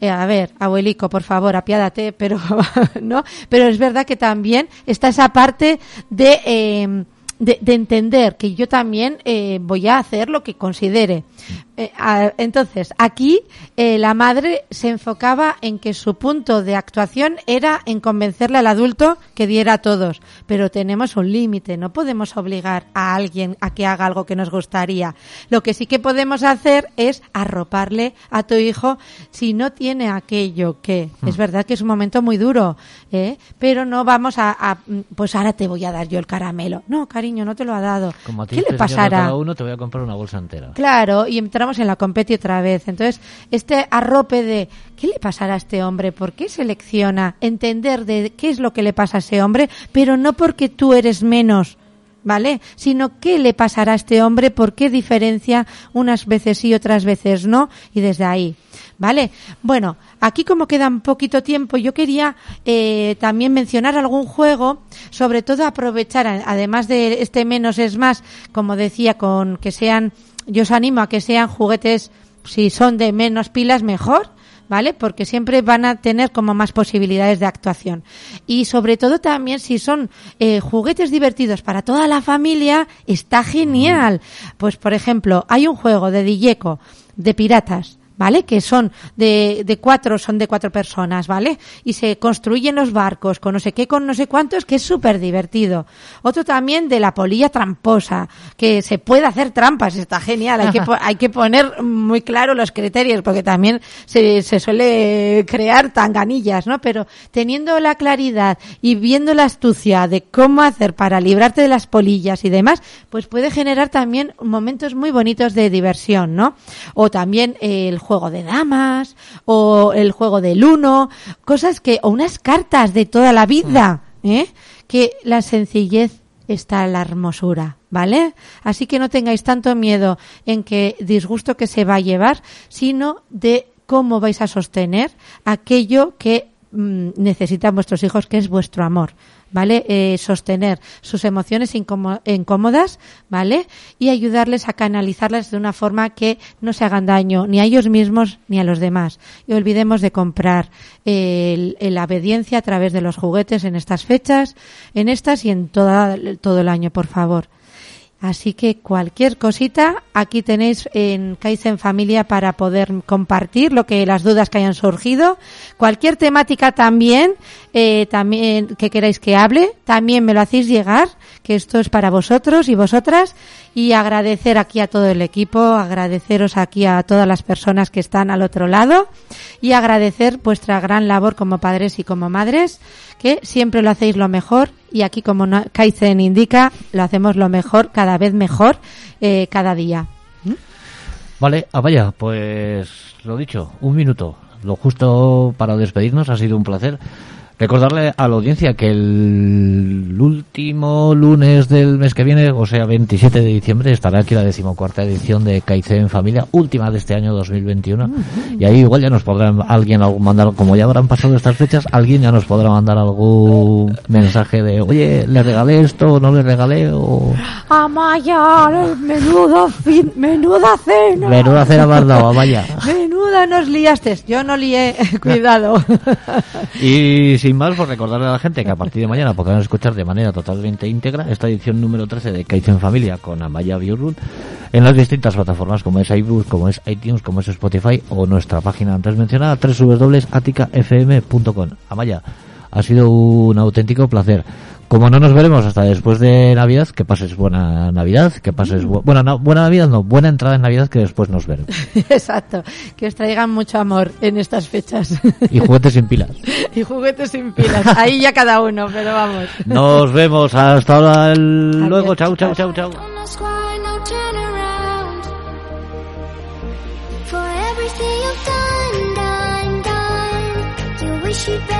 Speaker 5: eh, a ver, abuelico, por favor, apiádate, pero [LAUGHS] no. Pero es verdad que también está esa parte de eh, de, de entender que yo también eh, voy a hacer lo que considere. Eh, a- entonces, aquí eh, la madre se enfocaba en que su punto de actuación era en convencerle al adulto que diera a todos. Pero tenemos un límite, no podemos obligar a alguien a que haga algo que nos gustaría. Lo que sí que podemos hacer es arroparle a tu hijo si no tiene aquello que es verdad que es un momento muy duro, ¿eh? pero no vamos a, a, pues ahora te voy a dar yo el caramelo. No, cariño, no te lo ha dado.
Speaker 4: Como a ti
Speaker 5: ¿Qué
Speaker 4: te
Speaker 5: le pasará?
Speaker 4: cada uno te voy a comprar una bolsa entera.
Speaker 5: Claro, y entramos en la competi otra vez. Entonces, este arrope de ¿qué le pasará a este hombre? ¿Por qué selecciona? Entender de qué es lo que le pasa a ese hombre, pero no porque tú eres menos ¿vale? Sino qué le pasará a este hombre, por qué diferencia unas veces sí, otras veces no, y desde ahí. ¿Vale? Bueno, aquí como queda un poquito tiempo, yo quería eh, también mencionar algún juego, sobre todo aprovechar, además de este menos es más, como decía, con que sean, yo os animo a que sean juguetes, si son de menos pilas, mejor, ¿vale? Porque siempre van a tener como más posibilidades de actuación. Y sobre todo también si son eh, juguetes divertidos para toda la familia, está genial. Pues por ejemplo, hay un juego de Dilleco de piratas. ¿Vale? Que son de, de cuatro, son de cuatro personas, ¿vale? Y se construyen los barcos con no sé qué, con no sé cuántos, que es súper divertido. Otro también de la polilla tramposa, que se puede hacer trampas, está genial. Hay que, [LAUGHS] hay que poner muy claro los criterios, porque también se, se suele crear tanganillas, ¿no? Pero teniendo la claridad y viendo la astucia de cómo hacer para librarte de las polillas y demás, pues puede generar también momentos muy bonitos de diversión, ¿no? O también eh, el juego de damas, o el juego del uno, cosas que, o unas cartas de toda la vida, ¿eh? Que la sencillez está la hermosura, ¿vale? Así que no tengáis tanto miedo en que disgusto que se va a llevar, sino de cómo vais a sostener aquello que mm, necesitan vuestros hijos, que es vuestro amor, ¿vale? Eh, sostener sus emociones incómo- incómodas, ¿vale? Y ayudarles a canalizarlas de una forma que no se hagan daño ni a ellos mismos ni a los demás. Y olvidemos de comprar el- la obediencia a través de los juguetes en estas fechas, en estas y en toda, todo el año, por favor. Así que cualquier cosita, aquí tenéis en Kaizen Familia para poder compartir lo que las dudas que hayan surgido. Cualquier temática también, eh, también que queráis que hable, también me lo hacéis llegar, que esto es para vosotros y vosotras. Y agradecer aquí a todo el equipo, agradeceros aquí a todas las personas que están al otro lado y agradecer vuestra gran labor como padres y como madres, que siempre lo hacéis lo mejor y aquí como Kaizen indica, lo hacemos lo mejor, cada vez mejor, eh, cada día.
Speaker 4: Vale, ah, vaya, pues lo dicho, un minuto. Lo justo para despedirnos, ha sido un placer. Recordarle a la audiencia que el último lunes del mes que viene, o sea, 27 de diciembre, estará aquí la decimocuarta edición de Kaizen Familia, última de este año 2021. Y ahí igual ya nos podrá alguien mandar, como ya habrán pasado estas fechas, alguien ya nos podrá mandar algún mensaje de, oye, le regalé esto, no le regalé, o
Speaker 5: Amaya, menudo fin, menuda cena.
Speaker 4: menuda cena me vaya.
Speaker 5: Menuda nos liaste. Yo no lié, [LAUGHS] cuidado. [LAUGHS]
Speaker 4: Y sin más, pues recordarle a la gente que a partir de mañana podrán escuchar de manera totalmente íntegra esta edición número 13 de Kaizen Familia con Amaya Biurrun en las distintas plataformas como es iBooks, como es iTunes, como es Spotify o nuestra página antes mencionada www.aticafm.com. Amaya, ha sido un auténtico placer. Como no nos veremos hasta después de Navidad, que pases buena Navidad, que pases bu- buena, no, buena Navidad, no, buena entrada en Navidad que después nos veremos. [LAUGHS]
Speaker 5: Exacto. Que os traigan mucho amor en estas fechas.
Speaker 4: Y juguetes sin pilas. [LAUGHS]
Speaker 5: y juguetes sin pilas. Ahí ya cada uno, pero vamos.
Speaker 4: Nos vemos hasta ahora. el- Luego,
Speaker 5: Adiós,
Speaker 4: chau, chau, chau.
Speaker 6: Don't ask